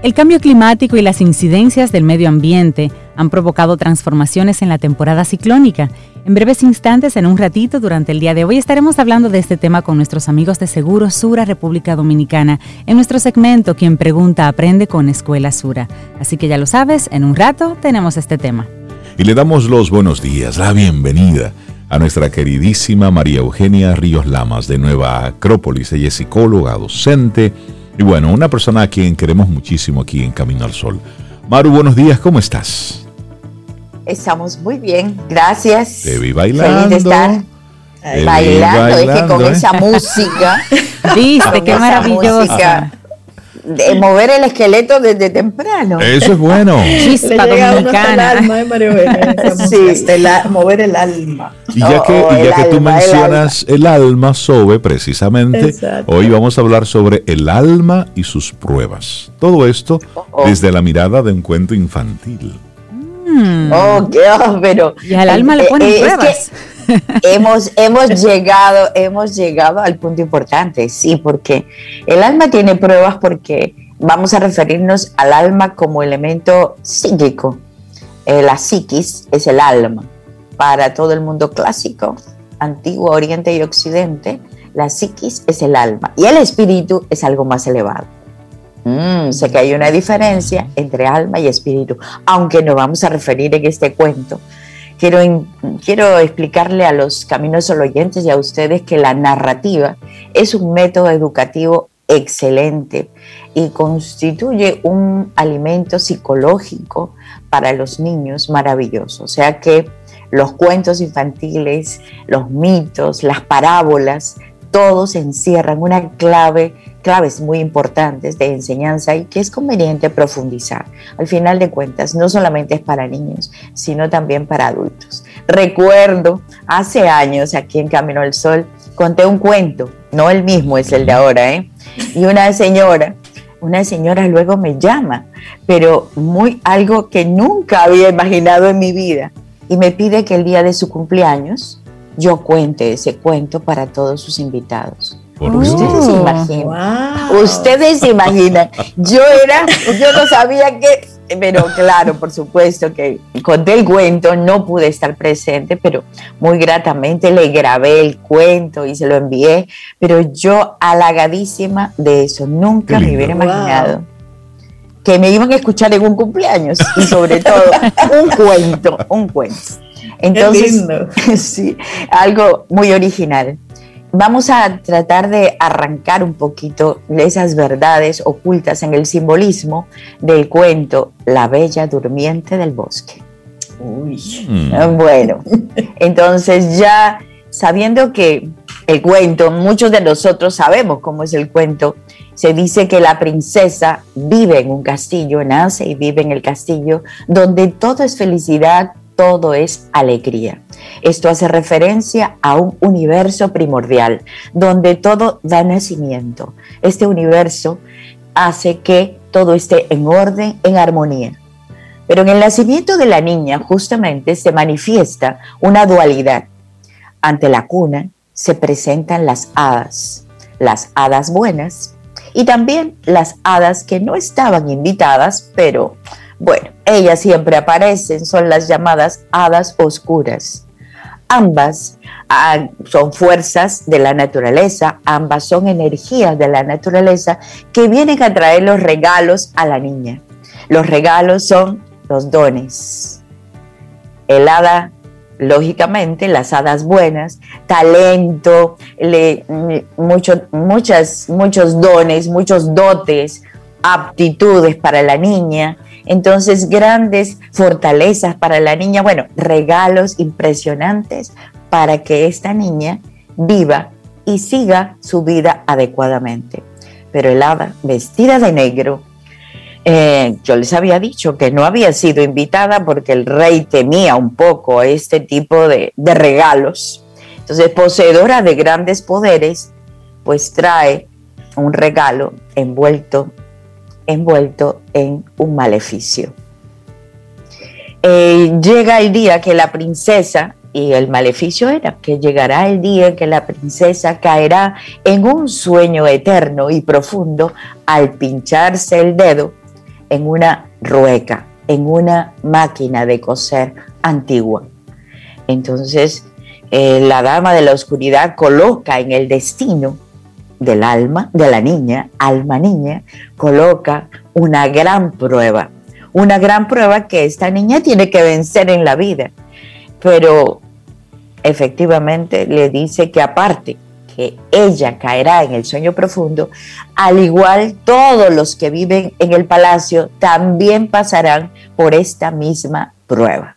El cambio climático y las incidencias del medio ambiente han provocado transformaciones en la temporada ciclónica. En breves instantes, en un ratito, durante el día de hoy, estaremos hablando de este tema con nuestros amigos de Seguro Sura República Dominicana en nuestro segmento Quien Pregunta Aprende con Escuela Sura. Así que ya lo sabes, en un rato tenemos este tema. Y le damos los buenos días, la bienvenida a nuestra queridísima María Eugenia Ríos Lamas de Nueva Acrópolis. Ella es psicóloga, docente y bueno, una persona a quien queremos muchísimo aquí en Camino al Sol. Maru, buenos días, ¿cómo estás? Estamos muy bien, gracias. Te vi bailando. Feliz de estar bailando, es que con ¿eh? esa música. Viste, qué maravilloso de mover el esqueleto desde temprano. Eso es bueno. Chispa dominicana. Alma, ¿eh, sí, mover el alma. Y ya que, y ya que tú mencionas el alma, Sobe, precisamente, hoy vamos a hablar sobre el alma y sus pruebas. Todo esto oh, oh. desde la mirada de un cuento infantil. Mm. Oh, pero. Y al alma le eh, ponen eh, pruebas hemos, hemos, llegado, hemos llegado al punto importante, sí, porque el alma tiene pruebas porque vamos a referirnos al alma como elemento psíquico. Eh, la psiquis es el alma. Para todo el mundo clásico, antiguo, oriente y occidente, la psiquis es el alma y el espíritu es algo más elevado. Mm, sé que hay una diferencia entre alma y espíritu, aunque nos vamos a referir en este cuento. Quiero, quiero explicarle a los caminos oyentes y a ustedes que la narrativa es un método educativo excelente y constituye un alimento psicológico para los niños maravilloso. O sea que los cuentos infantiles, los mitos, las parábolas, todos encierran una clave, claves muy importantes de enseñanza y que es conveniente profundizar. Al final de cuentas, no solamente es para niños, sino también para adultos. Recuerdo hace años aquí en Camino al Sol, conté un cuento, no el mismo es el de ahora, ¿eh? Y una señora, una señora luego me llama, pero muy algo que nunca había imaginado en mi vida y me pide que el día de su cumpleaños yo cuente ese cuento para todos sus invitados. Ustedes se imaginan. Ustedes se imaginan. Yo era, yo no sabía que, pero claro, por supuesto que conté el cuento, no pude estar presente, pero muy gratamente le grabé el cuento y se lo envié. Pero yo halagadísima de eso, nunca me hubiera imaginado que me iban a escuchar en un cumpleaños y sobre todo un cuento, un cuento. Entonces, sí, algo muy original. Vamos a tratar de arrancar un poquito de esas verdades ocultas en el simbolismo del cuento La Bella Durmiente del Bosque. Uy. Mm. Bueno, entonces ya sabiendo que el cuento, muchos de nosotros sabemos cómo es el cuento, se dice que la princesa vive en un castillo, nace y vive en el castillo, donde todo es felicidad, todo es alegría. Esto hace referencia a un universo primordial, donde todo da nacimiento. Este universo hace que todo esté en orden, en armonía. Pero en el nacimiento de la niña justamente se manifiesta una dualidad. Ante la cuna se presentan las hadas, las hadas buenas y también las hadas que no estaban invitadas, pero bueno, ellas siempre aparecen, son las llamadas hadas oscuras. Ambas ah, son fuerzas de la naturaleza, ambas son energías de la naturaleza que vienen a traer los regalos a la niña. Los regalos son los dones. El hada, lógicamente, las hadas buenas, talento, muchas, muchos dones, muchos dotes, aptitudes para la niña entonces, grandes fortalezas para la niña, bueno, regalos impresionantes para que esta niña viva y siga su vida adecuadamente. Pero el hada, vestida de negro, eh, yo les había dicho que no había sido invitada porque el rey temía un poco este tipo de, de regalos. Entonces, poseedora de grandes poderes, pues trae un regalo envuelto envuelto en un maleficio. Eh, llega el día que la princesa, y el maleficio era que llegará el día en que la princesa caerá en un sueño eterno y profundo al pincharse el dedo en una rueca, en una máquina de coser antigua. Entonces, eh, la dama de la oscuridad coloca en el destino del alma, de la niña, alma niña, coloca una gran prueba, una gran prueba que esta niña tiene que vencer en la vida. Pero efectivamente le dice que aparte que ella caerá en el sueño profundo, al igual todos los que viven en el palacio también pasarán por esta misma prueba.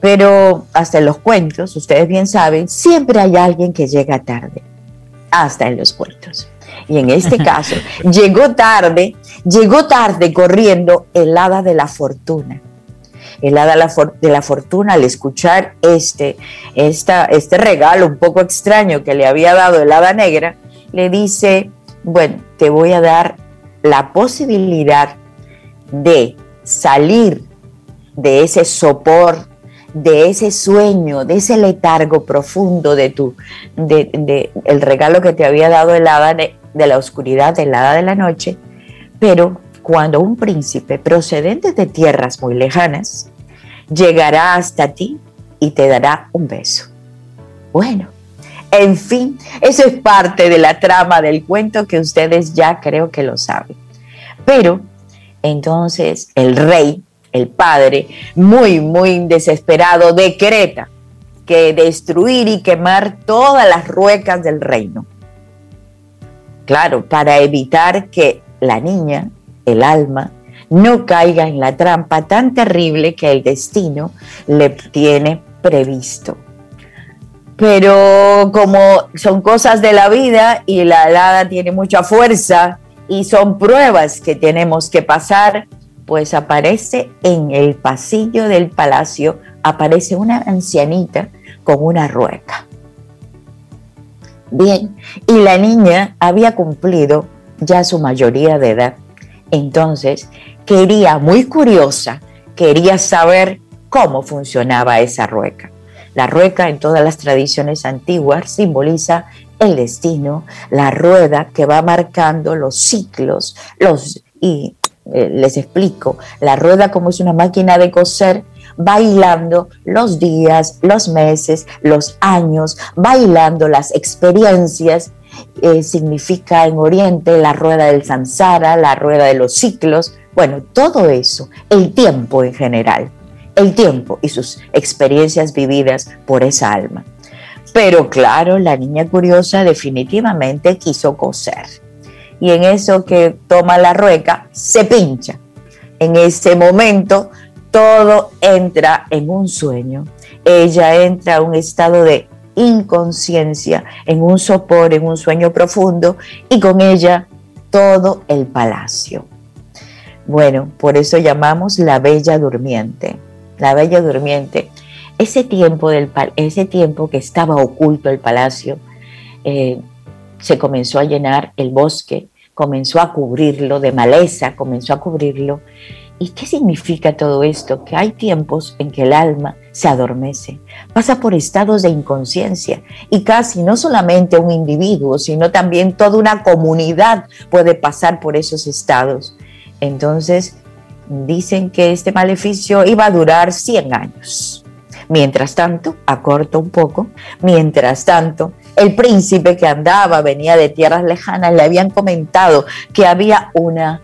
Pero hasta en los cuentos, ustedes bien saben, siempre hay alguien que llega tarde hasta en los puertos. Y en este caso, llegó tarde, llegó tarde corriendo el hada de la fortuna. El hada de la fortuna al escuchar este, esta, este regalo un poco extraño que le había dado el hada negra, le dice, bueno, te voy a dar la posibilidad de salir de ese sopor de ese sueño, de ese letargo profundo de tu, de, el regalo que te había dado el hada de, de la oscuridad, el hada de la noche, pero cuando un príncipe procedente de tierras muy lejanas llegará hasta ti y te dará un beso. Bueno, en fin, eso es parte de la trama del cuento que ustedes ya creo que lo saben. Pero entonces el rey, el padre, muy, muy desesperado, decreta que destruir y quemar todas las ruecas del reino. Claro, para evitar que la niña, el alma, no caiga en la trampa tan terrible que el destino le tiene previsto. Pero como son cosas de la vida y la helada tiene mucha fuerza y son pruebas que tenemos que pasar, pues aparece en el pasillo del palacio, aparece una ancianita con una rueca. Bien, y la niña había cumplido ya su mayoría de edad. Entonces, quería, muy curiosa, quería saber cómo funcionaba esa rueca. La rueca en todas las tradiciones antiguas simboliza el destino, la rueda que va marcando los ciclos, los y eh, les explico, la rueda como es una máquina de coser, bailando los días, los meses, los años, bailando las experiencias. Eh, significa en Oriente la rueda del samsara, la rueda de los ciclos, bueno, todo eso, el tiempo en general, el tiempo y sus experiencias vividas por esa alma. Pero claro, la niña curiosa definitivamente quiso coser. Y en eso que toma la rueca, se pincha. En ese momento, todo entra en un sueño. Ella entra a un estado de inconsciencia, en un sopor, en un sueño profundo, y con ella todo el palacio. Bueno, por eso llamamos la bella durmiente. La bella durmiente ese tiempo, del, ese tiempo que estaba oculto el palacio, eh, se comenzó a llenar el bosque, comenzó a cubrirlo de maleza, comenzó a cubrirlo. ¿Y qué significa todo esto? Que hay tiempos en que el alma se adormece, pasa por estados de inconsciencia y casi no solamente un individuo, sino también toda una comunidad puede pasar por esos estados. Entonces, dicen que este maleficio iba a durar 100 años. Mientras tanto, acorto un poco, mientras tanto, el príncipe que andaba, venía de tierras lejanas, le habían comentado que había una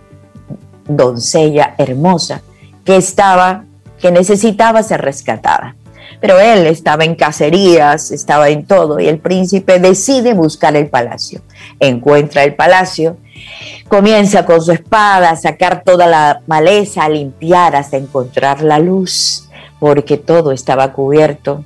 doncella hermosa que estaba, que necesitaba ser rescatada. Pero él estaba en cacerías, estaba en todo, y el príncipe decide buscar el palacio. Encuentra el palacio, comienza con su espada a sacar toda la maleza, a limpiar hasta encontrar la luz porque todo estaba cubierto.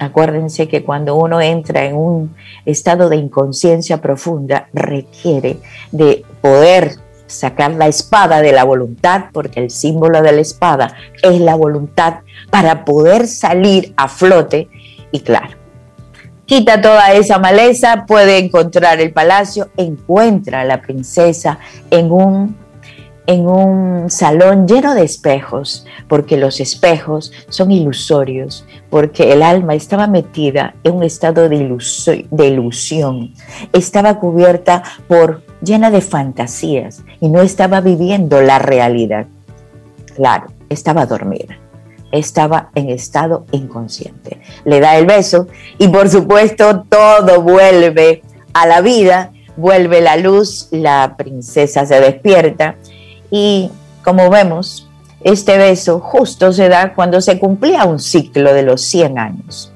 Acuérdense que cuando uno entra en un estado de inconsciencia profunda, requiere de poder sacar la espada de la voluntad, porque el símbolo de la espada es la voluntad, para poder salir a flote. Y claro, quita toda esa maleza, puede encontrar el palacio, encuentra a la princesa en un en un salón lleno de espejos, porque los espejos son ilusorios, porque el alma estaba metida en un estado de, ilusión, estaba cubierta por llena de fantasías y no estaba viviendo la realidad. Claro, estaba dormida, estaba en estado inconsciente. Le da el beso y por supuesto todo vuelve a la vida, vuelve la luz, la princesa se despierta y como vemos, este beso justo se da cuando se cumplía un ciclo de los 100 años.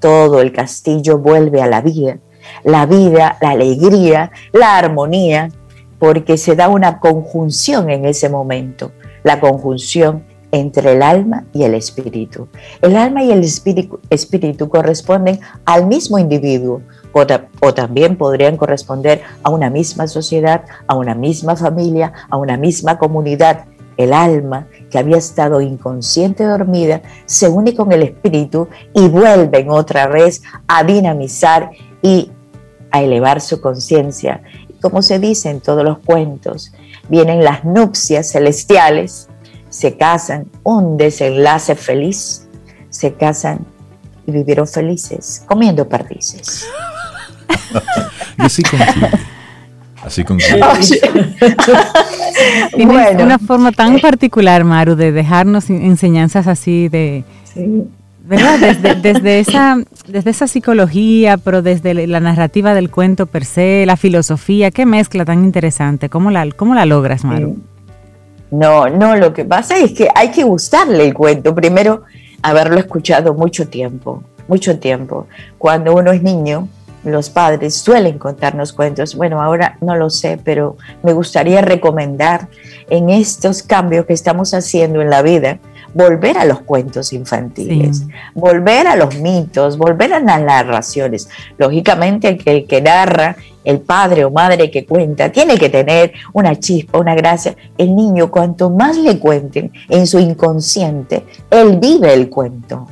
Todo el castillo vuelve a la vida, la vida, la alegría, la armonía, porque se da una conjunción en ese momento, la conjunción entre el alma y el espíritu. El alma y el espíritu, espíritu corresponden al mismo individuo, o, también podrían corresponder a una misma sociedad, a una misma familia, a una misma comunidad. El alma que había estado inconsciente dormida se une con el espíritu y vuelven otra vez a dinamizar y a elevar su conciencia. Como se dice en todos los cuentos, vienen las nupcias celestiales, se casan, un desenlace feliz, se casan y vivieron felices comiendo perdices. y así concluye. Así concluye. Tienes una forma tan particular, Maru, de dejarnos enseñanzas así de... ¿Verdad? Desde, esa, desde esa psicología, pero desde la narrativa del cuento per se, la filosofía, qué mezcla tan interesante. ¿Cómo la, cómo la logras, Maru? No, no, lo que pasa es que hay que gustarle el cuento. Primero, haberlo escuchado mucho tiempo, mucho tiempo. Cuando uno es niño, los padres suelen contarnos cuentos. Bueno, ahora no lo sé, pero me gustaría recomendar en estos cambios que estamos haciendo en la vida, volver a los cuentos infantiles, volver a los mitos, volver a las narraciones. Lógicamente que el que narra, el padre o madre que cuenta, tiene que tener una chispa, una gracia. El niño, cuanto más le cuenten en su inconsciente, él vive el cuento.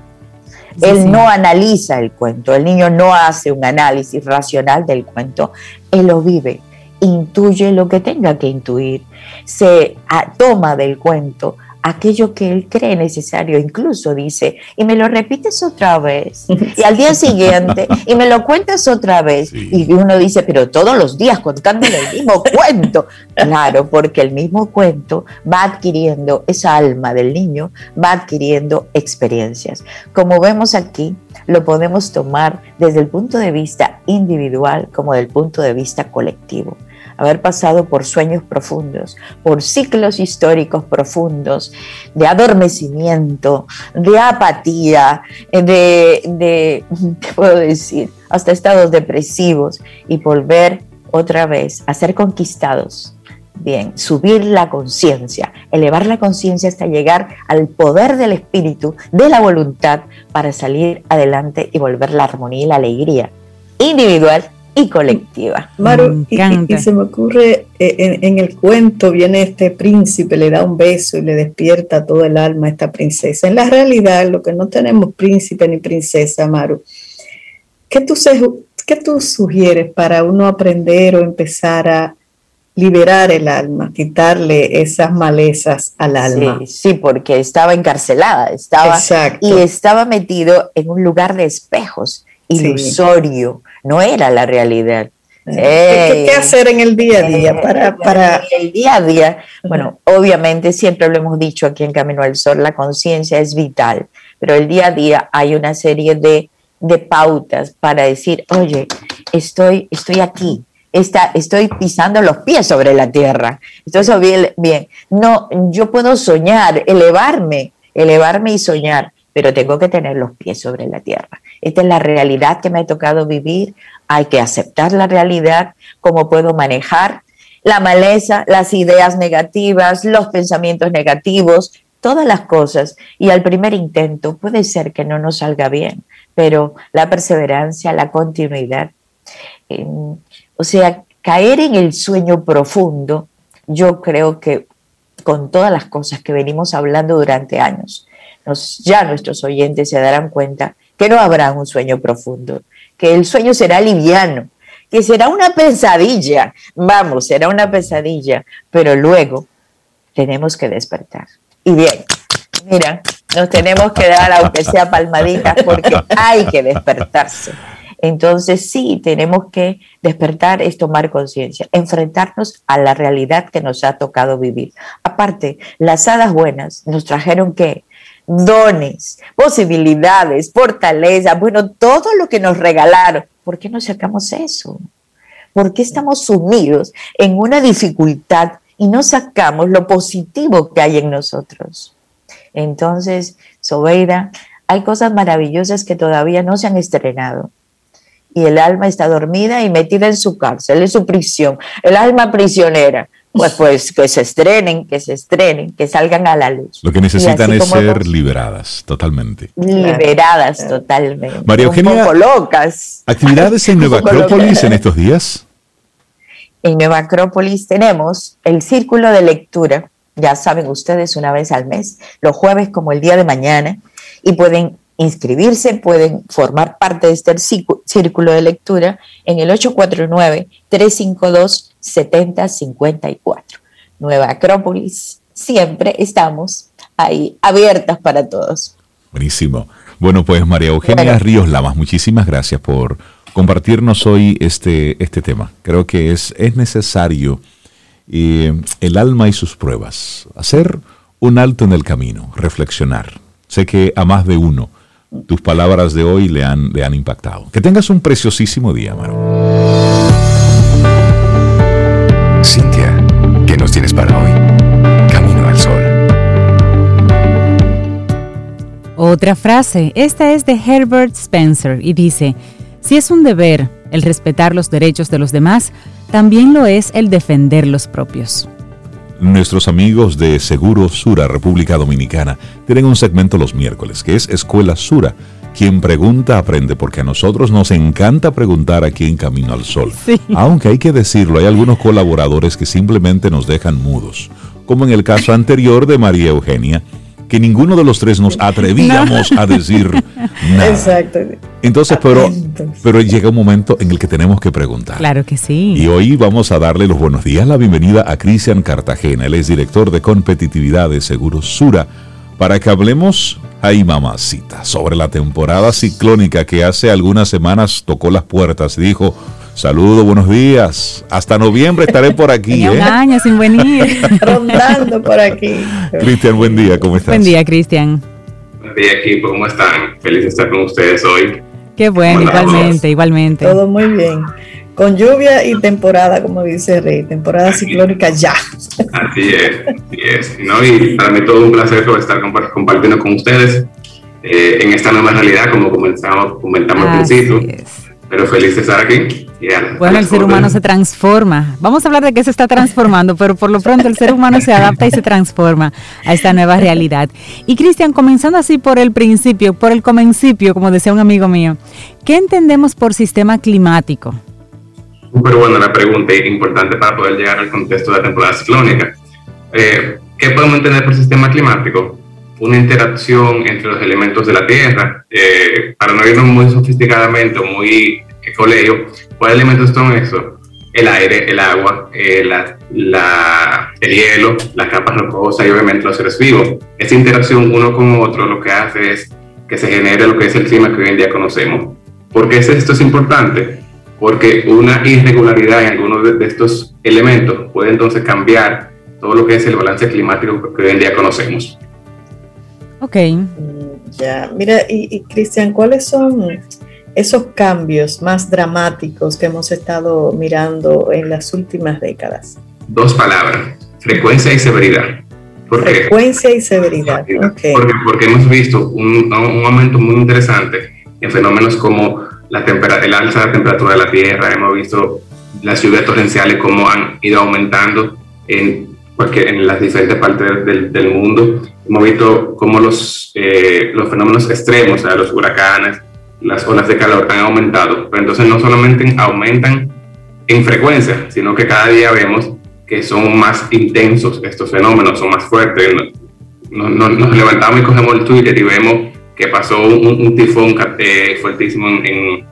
Él no analiza el cuento, el niño no hace un análisis racional del cuento, él lo vive, intuye lo que tenga que intuir, se toma del cuento aquello que él cree necesario, incluso dice, y me lo repites otra vez, y al día siguiente, y me lo cuentas otra vez, y uno dice, pero todos los días contándole el mismo cuento. Claro, porque el mismo cuento va adquiriendo, esa alma del niño va adquiriendo experiencias. Como vemos aquí, lo podemos tomar desde el punto de vista individual como del punto de vista colectivo haber pasado por sueños profundos, por ciclos históricos profundos, de adormecimiento, de apatía, de, de ¿qué puedo decir? Hasta estados depresivos y volver otra vez a ser conquistados. Bien, subir la conciencia, elevar la conciencia hasta llegar al poder del espíritu, de la voluntad, para salir adelante y volver la armonía y la alegría individual y colectiva. Maru, y, se me ocurre, eh, en, el cuento viene este príncipe, le da un beso y le despierta todo el alma a esta princesa. En la realidad, lo que no tenemos príncipe ni princesa, Maru, ¿qué tú, qué tú sugieres para uno aprender o empezar a liberar el alma, quitarle esas malezas al alma? Sí, sí porque estaba encarcelada, estaba y estaba metido en un lugar de espejos ilusorio no era la realidad. ¿Qué, hacer en el día a día para, para... El día a día, bueno, obviamente siempre lo hemos dicho aquí en Camino al Sol, la conciencia es vital, pero el día a día hay una serie de, de pautas para decir, oye, estoy, estoy aquí, Está, estoy pisando los pies sobre la tierra. Estoy bien, bien. No, yo puedo soñar, elevarme, elevarme y soñar, pero tengo que tener los pies sobre la tierra. Esta es la realidad que me ha tocado vivir. Hay que aceptar la realidad, cómo puedo manejar la maleza, las ideas negativas, los pensamientos negativos, todas las cosas. Y al primer intento puede ser que no nos salga bien, pero la perseverancia, la continuidad. o sea, caer en el sueño profundo, yo creo que con todas las cosas que venimos hablando durante años, ya nuestros oyentes se darán cuenta que no habrá un sueño profundo, que el sueño será liviano, que será una pesadilla, vamos, será una pesadilla, pero luego tenemos que despertar. Y bien, mira, nos tenemos que dar, aunque sea palmaditas, porque hay que despertarse. Entonces sí, tenemos que despertar, es tomar conciencia, enfrentarnos a la realidad que nos ha tocado vivir. Aparte, las hadas buenas nos trajeron que dones, posibilidades, fortaleza, bueno, todo lo que nos regalaron. ¿Por qué no sacamos eso? ¿Por qué estamos sumidos en una dificultad y no sacamos lo positivo que hay en nosotros? Entonces, Sobeida, hay cosas maravillosas que todavía no se han estrenado. Y el alma está dormida y metida en su cárcel, en su prisión. El alma prisionera pues, pues que se estrenen, que se estrenen, que salgan a la luz. Lo que necesitan es ser liberadas totalmente. Liberadas totalmente. María Eugenia, un poco locas. ¿Actividades en Nueva Acrópolis en estos días? En Nueva Acrópolis tenemos el círculo de lectura, ya saben ustedes, una vez al mes, los jueves como el día de mañana, y pueden inscribirse, pueden formar parte de este círculo de lectura en el 849-352-7054. Nueva Acrópolis, siempre estamos ahí abiertas para todos. Buenísimo. Bueno, pues María Eugenia Ríos Lamas, muchísimas gracias por compartirnos hoy este, este tema. Creo que es, es necesario eh, el alma y sus pruebas, hacer un alto en el camino, reflexionar. Sé que a más de uno tus palabras de hoy le han, le han impactado. Que tengas un preciosísimo día, Maro. Cintia, ¿qué nos tienes para hoy? Camino al sol. Otra frase, esta es de Herbert Spencer y dice, si es un deber el respetar los derechos de los demás, también lo es el defender los propios. Nuestros amigos de Seguro Sura, República Dominicana, tienen un segmento los miércoles que es Escuela Sura. Quien pregunta aprende porque a nosotros nos encanta preguntar aquí en Camino al Sol. Aunque hay que decirlo, hay algunos colaboradores que simplemente nos dejan mudos, como en el caso anterior de María Eugenia, que ninguno de los tres nos atrevíamos a decir nada. Exacto. Entonces, pero, pero llega un momento en el que tenemos que preguntar. Claro que sí. Y hoy vamos a darle los buenos días, la bienvenida a Cristian Cartagena. Él es director de competitividad de Seguros Sura, para que hablemos, ay mamacita, sobre la temporada ciclónica que hace algunas semanas tocó las puertas y dijo, Saludos, buenos días. Hasta noviembre estaré por aquí. ¿eh? Un año sin venir. Rondando por aquí. Cristian, buen día, ¿cómo estás? Buen día, Cristian. Buen día, equipo, ¿cómo están? Feliz de estar con ustedes hoy. Qué bueno, igualmente, igualmente. Todo muy bien. Con lluvia y temporada, como dice Rey, temporada ciclónica ya. Así es, así es. ¿no? Y para mí todo un placer estar compartiendo con ustedes eh, en esta nueva realidad, como comenzamos, comentamos al principio. Pero feliz de estar aquí bueno, el ser humano se transforma. Vamos a hablar de qué se está transformando, pero por lo pronto el ser humano se adapta y se transforma a esta nueva realidad. Y Cristian, comenzando así por el principio, por el comencipio, como decía un amigo mío, ¿qué entendemos por sistema climático? Súper buena la pregunta y importante para poder llegar al contexto de la temporada ciclónica. Eh, ¿Qué podemos entender por sistema climático? Una interacción entre los elementos de la Tierra. Eh, para no irnos muy sofisticadamente o muy colegio, ¿cuáles elementos son esos? El aire, el agua, eh, la, el hielo, las capas rocosas y obviamente los seres vivos. Esa interacción uno con otro lo que hace es que se genere lo que es el clima que hoy en día conocemos. ¿Por qué esto es importante? Porque una irregularidad en algunos de, estos elementos puede entonces cambiar todo lo que es el balance climático que hoy en día conocemos. Ok. Ya, mira, y, y Cristian, ¿cuáles son esos cambios más dramáticos que hemos estado mirando en las últimas décadas? Dos palabras, frecuencia y severidad. ¿Por frecuencia y severidad. Okay. Porque, porque, hemos visto un, un, aumento muy interesante en fenómenos como la el alza de la temperatura de la Tierra, hemos visto las lluvias torrenciales como han ido aumentando en, cualquier, en las diferentes partes del, del mundo. Hemos visto cómo los, eh, los fenómenos extremos, o sea, los huracanes, las olas de calor han aumentado, pero entonces no solamente aumentan en frecuencia, sino que cada día vemos que son más intensos estos fenómenos, son más fuertes. Nos, nos, levantamos y cogemos el Twitter y vemos que pasó un, tifón eh, fuertísimo en, en,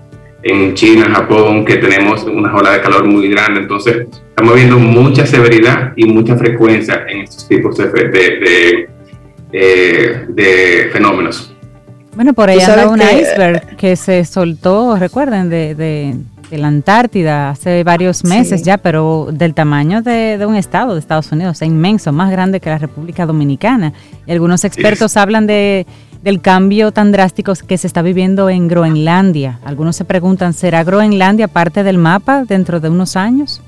China, Japón, que tenemos una ola de calor muy grande. Entonces, estamos viendo mucha severidad y mucha frecuencia en estos tipos de, de, de, eh, de fenómenos. Bueno, por ahí anda un iceberg que se soltó, recuerden, de, de, la Antártida hace varios meses ya, pero del tamaño de, un estado de Estados Unidos, es inmenso, más grande que la República Dominicana. Y algunos expertos hablan de, del cambio tan drástico que se está viviendo en Groenlandia. Algunos se preguntan, ¿será Groenlandia parte del mapa dentro de unos años?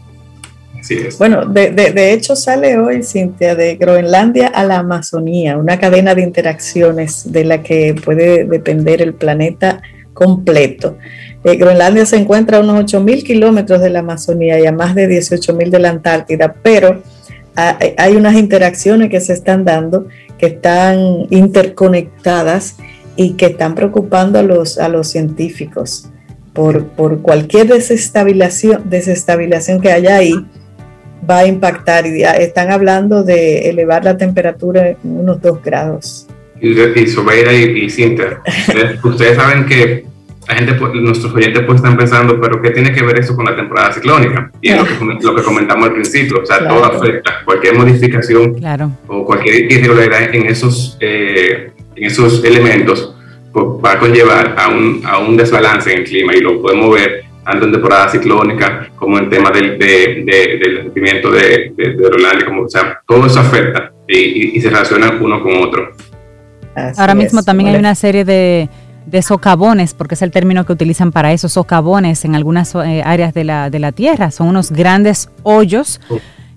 Bueno, de, de, hecho sale hoy, Cintia, de Groenlandia a la Amazonía, una cadena de interacciones de la que puede depender el planeta completo. Eh, Groenlandia se encuentra a unos 8.000 kilómetros de la Amazonía y a más de 18.000 de la Antártida, pero hay unas interacciones que se están dando que están interconectadas y que están preocupando a los, a los científicos por, por cualquier desestabilización, desestabilización que haya ahí va a impactar y están hablando de elevar la temperatura en unos 2 grados. Y, y Sobeira y, Cintia, ustedes saben que la gente, nuestros oyentes pues están pensando, pero ¿qué tiene que ver eso con la temporada ciclónica? Y lo, que, comentamos al principio, o sea, todo afecta, cualquier modificación o cualquier irregularidad en esos, eh, en esos elementos pues, va a conllevar a un, a un desbalance en el clima. Y lo podemos ver tanto en temporada ciclónica como en tema del, de, del sentimiento de, de, como, o sea, todo eso afecta y, se relaciona uno con otro. Ahora mismo también hay una serie de, de socavones, porque es el término que utilizan para eso, socavones en algunas eh, áreas de la, de la Tierra. Son unos grandes hoyos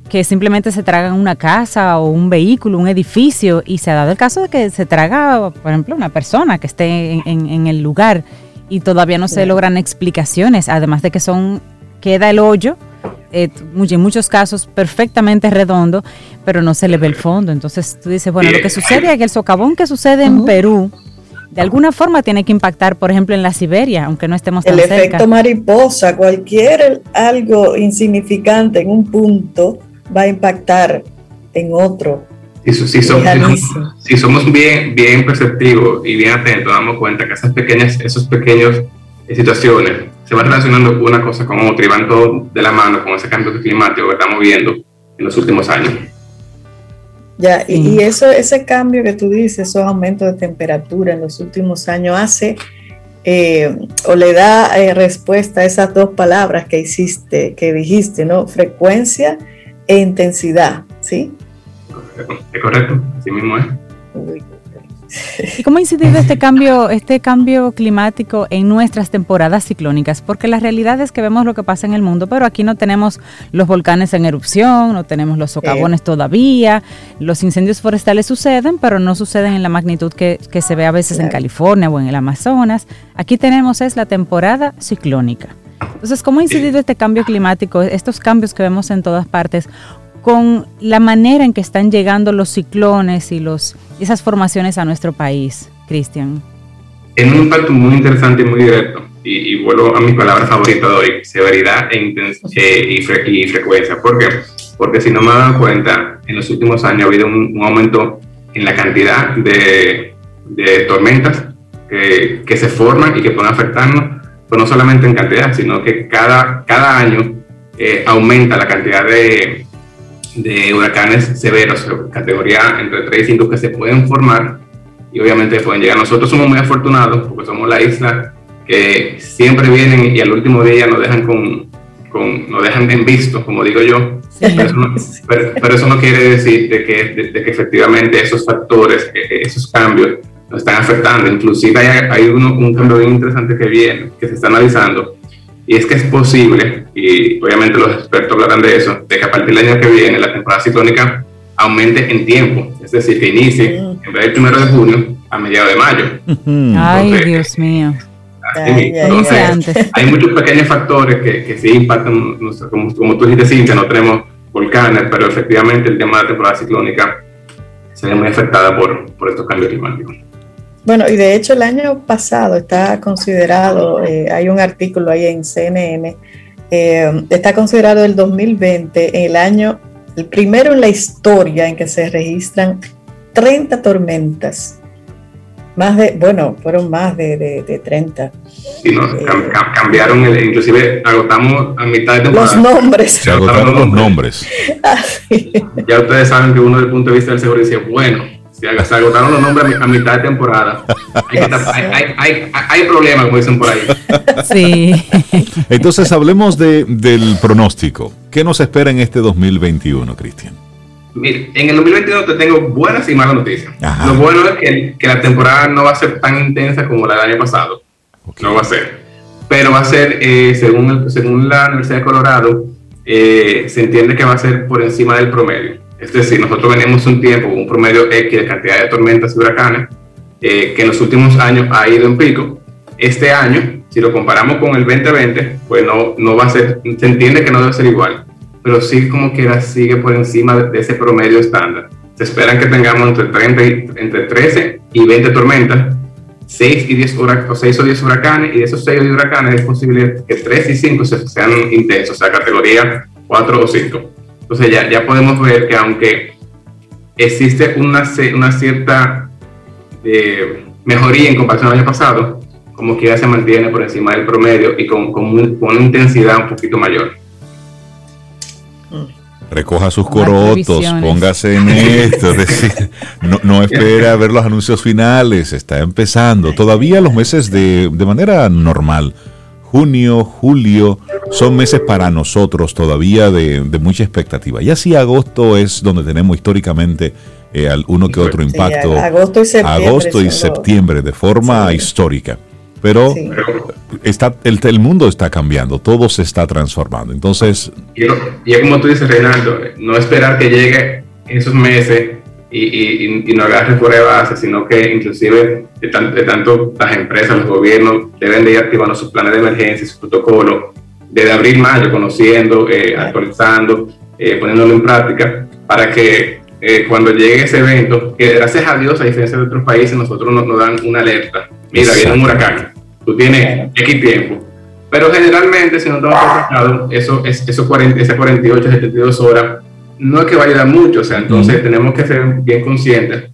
que simplemente se tragan una casa o un vehículo, un edificio, y se ha dado el caso de que se traga, por ejemplo, una persona que esté en, el lugar y todavía no se logran explicaciones, además de que son queda el hoyo, eh, en muchos casos perfectamente redondo, pero no se le ve el fondo. Entonces tú dices, bueno, lo que sucede es que el socavón que sucede en Perú, de alguna forma tiene que impactar, por ejemplo, en la Siberia, aunque no estemos tan cerca. El efecto mariposa, cualquier algo insignificante en un punto va a impactar en otro. Si, somos, bien, bien perceptivos y bien atentos, damos cuenta que esas pequeñas, esos pequeños situaciones se van relacionando una cosa con otra y van todo de la mano con ese cambio climático que estamos viendo en los últimos años. Ya, y, eso, ese cambio que tú dices, esos aumentos de temperatura en los últimos años, hace eh, o le da eh, respuesta a esas dos palabras que hiciste, que dijiste, ¿no? Frecuencia e intensidad, ¿sí? Es correcto, así mismo es. ¿Y cómo ha incidido este cambio, este cambio climático en nuestras temporadas ciclónicas? Porque la realidad es que vemos lo que pasa en el mundo, pero aquí no tenemos los volcanes en erupción, no tenemos los socavones todavía, los incendios forestales suceden, pero no suceden en la magnitud que, se ve a veces en California o en el Amazonas. Aquí tenemos es la temporada ciclónica. Entonces, ¿cómo ha incidido este cambio climático, estos cambios que vemos en todas partes, con la manera en que están llegando los ciclones y los, esas formaciones a nuestro país, Cristian? Es un impacto muy interesante y muy directo. Y, vuelvo a mi palabra favorita de hoy, severidad e eh, y, frecuencia. ¿Por qué? Porque si no me dado cuenta, en los últimos años ha habido un, aumento en la cantidad de, tormentas que, que, se forman y que pueden afectarnos pues no solamente en cantidad, sino que cada, cada año eh, aumenta la cantidad de, de huracanes severos, categoría entre 3 y 5 que se pueden formar y obviamente pueden llegar. Nosotros somos muy afortunados porque somos la isla que siempre vienen y al último día nos dejan con, con nos dejan en visto, como digo yo. Pero, eso no, quiere decir de que, de que efectivamente esos factores, e, esos cambios nos están afectando. Inclusive hay, hay uno, un cambio bien interesante que viene, que se está analizando, y es que es posible, y obviamente los expertos hablarán de eso, de que a partir del año que viene la temporada ciclónica aumente en tiempo, es decir, que inicie en vez del primero de junio a mediados de mayo. Ay, Dios mío. Entonces, hay muchos pequeños factores que, que sí impactan, como, como tú dijiste, Cintia, no tenemos volcanes, pero efectivamente el tema de la temporada ciclónica se ve muy afectada por, por estos cambios climáticos. Bueno, y de hecho el año pasado está considerado, eh, hay un artículo ahí en CNN, eh, está considerado el 2020 el año, el primero en la historia en que se registran 30 tormentas. Más de, bueno, fueron más de, de, 30. Sí, no, eh, cambiaron, el, inclusive agotamos a mitad de temporada. Los nombres. Se agotaron los nombres. Ah, ya ustedes saben que uno desde el punto de vista del seguro dice, bueno, se agotaron los nombres a mitad de temporada. Hay, problemas, como dicen por ahí. Sí. Entonces hablemos de, del pronóstico. ¿Qué nos espera en este 2021, Cristian? Mire, en el 2021 te tengo buenas y malas noticias. Lo bueno es que, que, la temporada no va a ser tan intensa como la del año pasado. No va a ser. Pero va a ser, eh, según, según la Universidad de Colorado, eh, se entiende que va a ser por encima del promedio. Es decir, nosotros venimos un tiempo con un promedio X de cantidad de tormentas y huracanes eh, que en los últimos años ha ido en pico. Este año, si lo comparamos con el 2020, pues no, no va a ser, se entiende que no debe ser igual, pero sí como quiera sigue por encima de ese promedio estándar. Se esperan que tengamos entre, 30 entre 13 y 20 tormentas, 6, y 10 o 6 o 10 huracanes, y de esos 6 o 10 huracanes es posible que 3 y 5 sean intensos, o sea, categoría 4 o 5. Entonces ya, ya podemos ver que aunque existe una, una cierta eh, mejoría en comparación al año pasado, como que ya se mantiene por encima del promedio y con, con, una intensidad un poquito mayor. Recoja sus corotos, póngase en esto, es decir, no, no espera a ver los anuncios finales, está empezando. Todavía los meses de, de manera normal junio, julio, son meses para nosotros todavía de, mucha expectativa. Y así agosto es donde tenemos históricamente eh, uno que otro impacto. agosto y septiembre. Agosto y septiembre de forma histórica. Pero está, el, mundo está cambiando, todo se está transformando. Entonces... Y, y como tú dices, Reinaldo, no esperar que llegue esos meses y, y, no agarre fuera de base, sino que inclusive de, de, tanto las empresas, los gobiernos deben de ir activando sus planes de emergencia, sus protocolos, desde abril, mayo, conociendo, eh, actualizando, eh, poniéndolo en práctica, para que eh, cuando llegue ese evento, que gracias a Dios, a diferencia de otros países, nosotros nos, dan una alerta. Mira, viene un huracán, tú tienes X tiempo. Pero generalmente, si no estamos preparados, eso, es, eso 40, esas 48, 72 horas no es que va a ayudar mucho, o sea, entonces tenemos que ser bien conscientes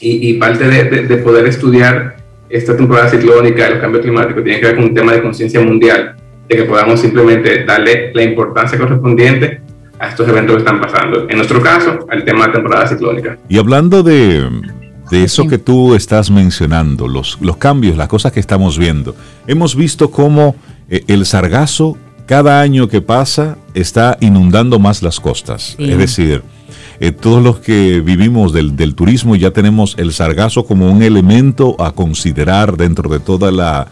y, y parte de, de, poder estudiar esta temporada ciclónica, el cambio climático, tiene que ver con un tema de conciencia mundial, de que podamos simplemente darle la importancia correspondiente a estos eventos que están pasando. En nuestro caso, el tema de temporada ciclónica. Y hablando de, de eso que tú estás mencionando, los, los cambios, las cosas que estamos viendo, hemos visto cómo eh, el sargazo cada año que pasa está inundando más las costas. Es decir, eh, todos los que vivimos del, turismo ya tenemos el sargazo como un elemento a considerar dentro de toda la,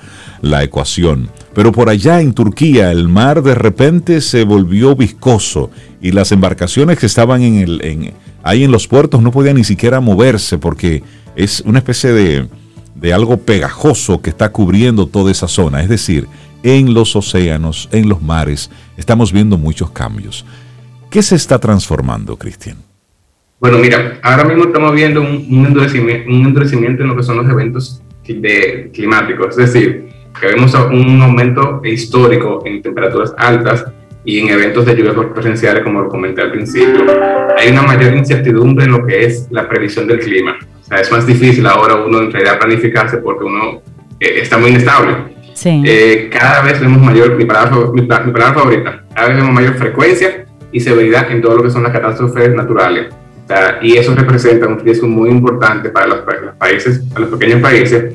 ecuación. Pero por allá en Turquía el mar de repente se volvió viscoso y las embarcaciones que estaban en el, ahí en los puertos no podían ni siquiera moverse porque es una especie de, de algo pegajoso que está cubriendo toda esa zona. Es decir, en los océanos, en los mares, estamos viendo muchos cambios. ¿Qué se está transformando, Cristian? Bueno, mira, ahora mismo estamos viendo un, endurecimiento, en lo que son los eventos climáticos, es decir, que vemos un aumento histórico en temperaturas altas y en eventos de lluvia torrenciales, como lo comenté al principio. Hay una mayor incertidumbre en lo que es la previsión del clima. O sea, es más difícil ahora uno en realidad planificarse porque uno eh, está muy inestable. Eh, cada vez vemos mayor, mi palabra, mi, palabra favorita, cada vez vemos mayor frecuencia y severidad en todo lo que son las catástrofes naturales. y eso representa un riesgo muy importante para los, países, para los pequeños países,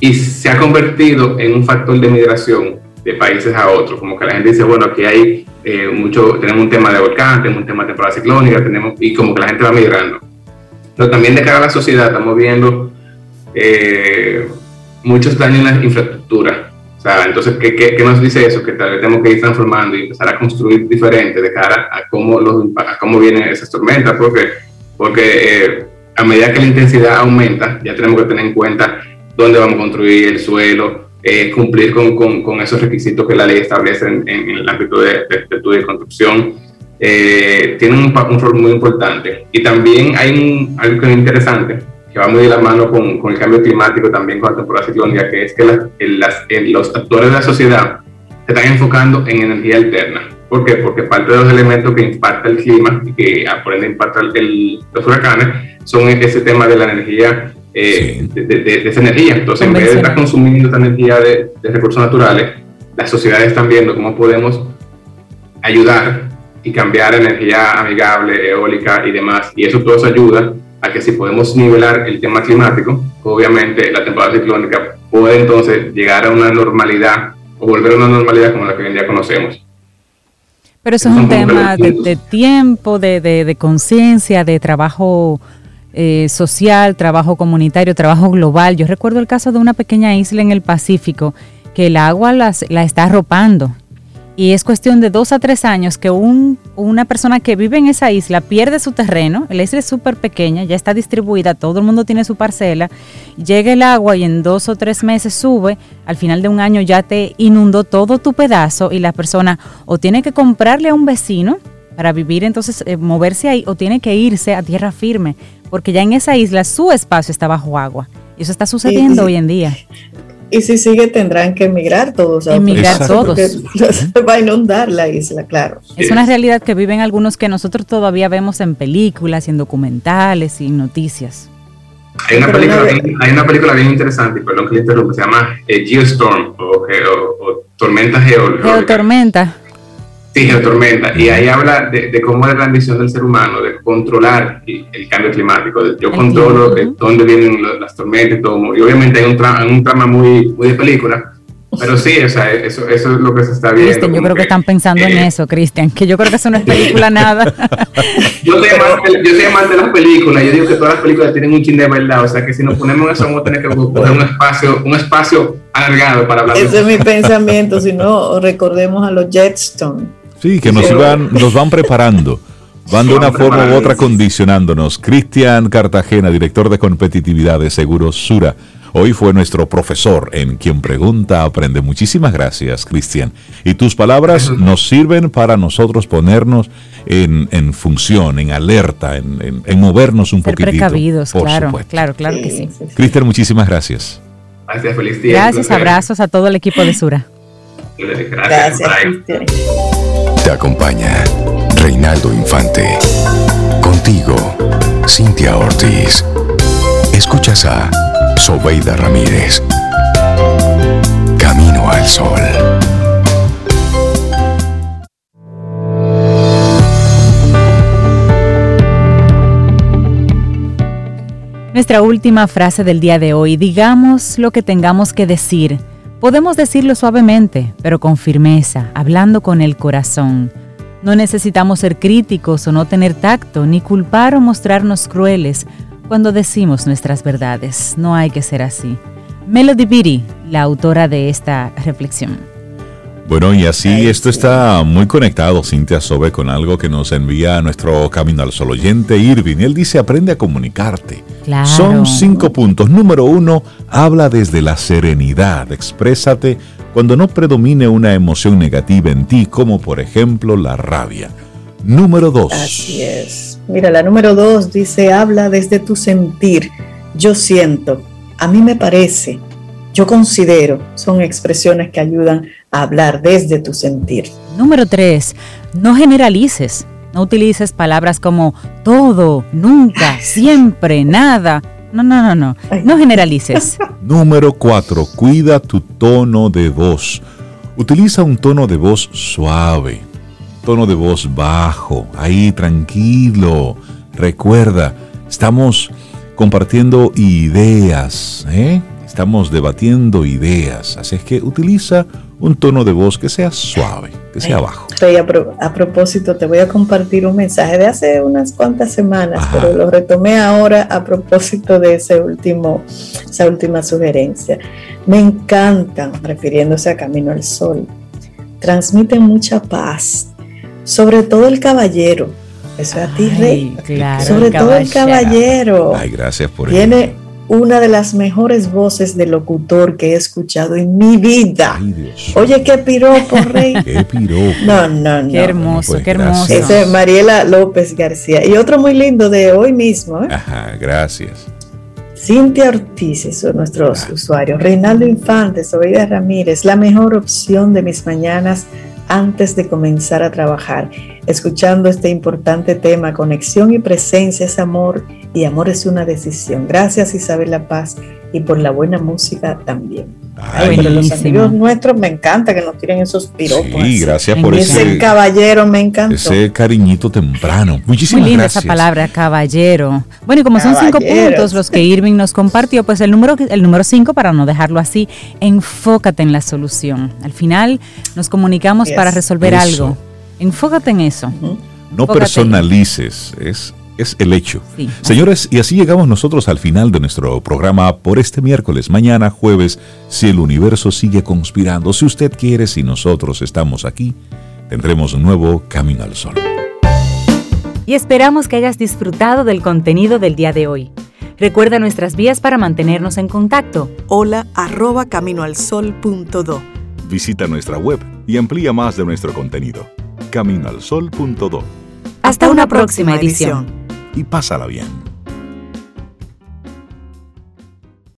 y se ha convertido en un factor de migración de países a otros, como que la gente dice, bueno, aquí hay eh, mucho, tenemos un tema de volcán, tenemos un tema de temporada ciclónica, tenemos, y como que la gente va migrando. Pero también de cara a la sociedad estamos viendo eh, muchos daños en la entonces, ¿qué, ¿qué, nos dice eso? Que tal vez tenemos que ir transformando y empezar a construir diferente de cara a cómo, los, a cómo vienen esas tormentas, porque, porque eh, a medida que la intensidad aumenta, ya tenemos que tener en cuenta dónde vamos a construir el suelo, eh, cumplir con, con, con, esos requisitos que la ley establece en, en, el ámbito de, de, de construcción. Eh, tiene un, un, rol muy importante. Y también hay un, algo que es interesante, que va muy de la mano con, con, el cambio climático, también con la temporada ciclónica, que es que las, los actores de la sociedad se están enfocando en energía alterna. ¿Por qué? Porque parte de los elementos que impacta el clima y que por ende impacta el, los huracanes son ese tema de la energía, eh, de, esa energía. Entonces, en vez de estar consumiendo esta energía de, recursos naturales, las sociedades están viendo cómo podemos ayudar y cambiar energía amigable, eólica y demás. Y eso todo ayuda a que si podemos nivelar el tema climático, obviamente la temporada ciclónica puede entonces llegar a una normalidad o volver a una normalidad como la que hoy en día conocemos. Pero eso es un tema de, tiempo, de, de, conciencia, de trabajo eh, social, trabajo comunitario, trabajo global. Yo recuerdo el caso de una pequeña isla en el Pacífico que el agua la está arropando y es cuestión de dos a tres años que un, una persona que vive en esa isla pierde su terreno, la isla es súper pequeña, ya está distribuida, todo el mundo tiene su parcela, llega el agua y en dos o tres meses sube, al final de un año ya te inundó todo tu pedazo y la persona o tiene que comprarle a un vecino para vivir, entonces eh, moverse ahí, o tiene que irse a tierra firme, porque ya en esa isla su espacio está bajo agua. Y eso está sucediendo hoy en día. Y si sigue, tendrán que emigrar todos. Emigrar todos. va a inundar la isla, claro. Es una realidad que viven algunos que nosotros todavía vemos en películas, en documentales y en noticias. Hay una, película bien, hay una película bien interesante, perdón que le interrumpa, se llama eh, Geostorm o, o, Tormenta Geológica. Geotormenta. Sí, tormenta. Y ahí habla de, cómo es la ambición del ser humano, de controlar el, cambio climático. yo controlo dónde vienen las tormentas y todo. Y obviamente hay un, trama, un trama muy, muy de película, Pero sí, o sea, eso, eso es lo que se está viendo. Cristian, yo creo que, están pensando en eso, Cristian, que yo creo que eso no es película nada. yo, soy amante, de las películas, yo digo que todas las películas tienen un chin de verdad, o sea que si nos ponemos en eso vamos a tener que coger un espacio, un espacio alargado para hablar. Ese es mi pensamiento, si no, recordemos a los Jetstones. Sí, que nos, van, nos van preparando. Van de una forma u otra condicionándonos. Cristian Cartagena, director de competitividad de Seguros Sura Hoy fue nuestro profesor en quien pregunta aprende. Muchísimas gracias, Cristian. Y tus palabras nos sirven para nosotros ponernos en, función, en alerta, en, movernos un poquito. precavidos, claro, claro, claro que sí. Cristian, muchísimas gracias. Gracias, feliz día. Gracias, abrazos a todo el equipo de Sura. Gracias, Cristian. Te acompaña Reinaldo Infante. Contigo, Cintia Ortiz. Escuchas a Sobeida Ramírez. Camino al Sol. Nuestra última frase del día de hoy, digamos lo que tengamos que decir. Podemos decirlo suavemente, pero con firmeza, hablando con el corazón. No necesitamos ser críticos o no tener tacto, ni culpar o mostrarnos crueles cuando decimos nuestras verdades. No hay que ser así. Melody Beatty, la autora de esta reflexión. Bueno, y así esto está muy conectado, Cintia Sobe, con algo que nos envía nuestro Camino al Sol oyente Irving. Él dice, aprende a comunicarte. Son cinco puntos. Número uno, habla desde la serenidad. Exprésate cuando no predomine una emoción negativa en ti, como por ejemplo la rabia. Número dos. Así es. Mira, la número dos dice, habla desde tu sentir. Yo siento, a mí me parece, yo considero, son expresiones que ayudan a hablar desde tu sentir. Número tres, no generalices. No utilices palabras como todo, nunca, siempre, nada. No, no, no, no. No generalices. Número cuatro, cuida tu tono de voz. Utiliza un tono de voz suave, tono de voz bajo, ahí tranquilo. Recuerda, estamos compartiendo ideas, ¿eh? Estamos debatiendo ideas, así es que utiliza un tono de voz que sea suave, que sea bajo. A, a, propósito, te voy a compartir un mensaje de hace unas cuantas semanas, pero lo retomé ahora a propósito de ese último, esa última sugerencia. Me encantan, refiriéndose a Camino al Sol, transmiten mucha paz, sobre todo el caballero. Eso es a ti, Rey. sobre todo el caballero. Ay, gracias por Tiene una de las mejores voces de locutor que he escuchado en mi vida. Oye, qué piropo, Rey. qué piropo. No, no, no. Qué hermoso, pues qué hermoso. Ese es Mariela López García. Y otro muy lindo de hoy mismo. ¿eh? Ajá, gracias. Cintia Ortiz son nuestros usuarios. Reinaldo Infante, Sobeida Ramírez, la mejor opción de mis mañanas antes de comenzar a trabajar, escuchando este importante tema, conexión y presencia es amor y amor es una decisión. Gracias Isabel La Paz y por la buena música también. Ay, los amigos nuestros me encanta que nos tiren esos piropos. Sí, gracias por ese, caballero, me encanta. Ese cariñito temprano. Muchísimas Muy linda esa palabra, caballero. Bueno, y como son cinco puntos los que Irving nos compartió, pues el número, el número cinco, para no dejarlo así, enfócate en la solución. Al final nos comunicamos para resolver algo. Enfócate en eso. No personalices, es es el hecho. Señores, y así llegamos nosotros al final de nuestro programa por este miércoles, mañana jueves, si el universo sigue conspirando, si usted quiere, si nosotros estamos aquí, tendremos un nuevo Camino al Sol. Y esperamos que hayas disfrutado del contenido del día de hoy. Recuerda nuestras vías para mantenernos en contacto. Hola arroba caminoalsol.do. Visita nuestra web y amplía más de nuestro contenido. Caminoalsol.do. Hasta, una, próxima, edición y pásala bien.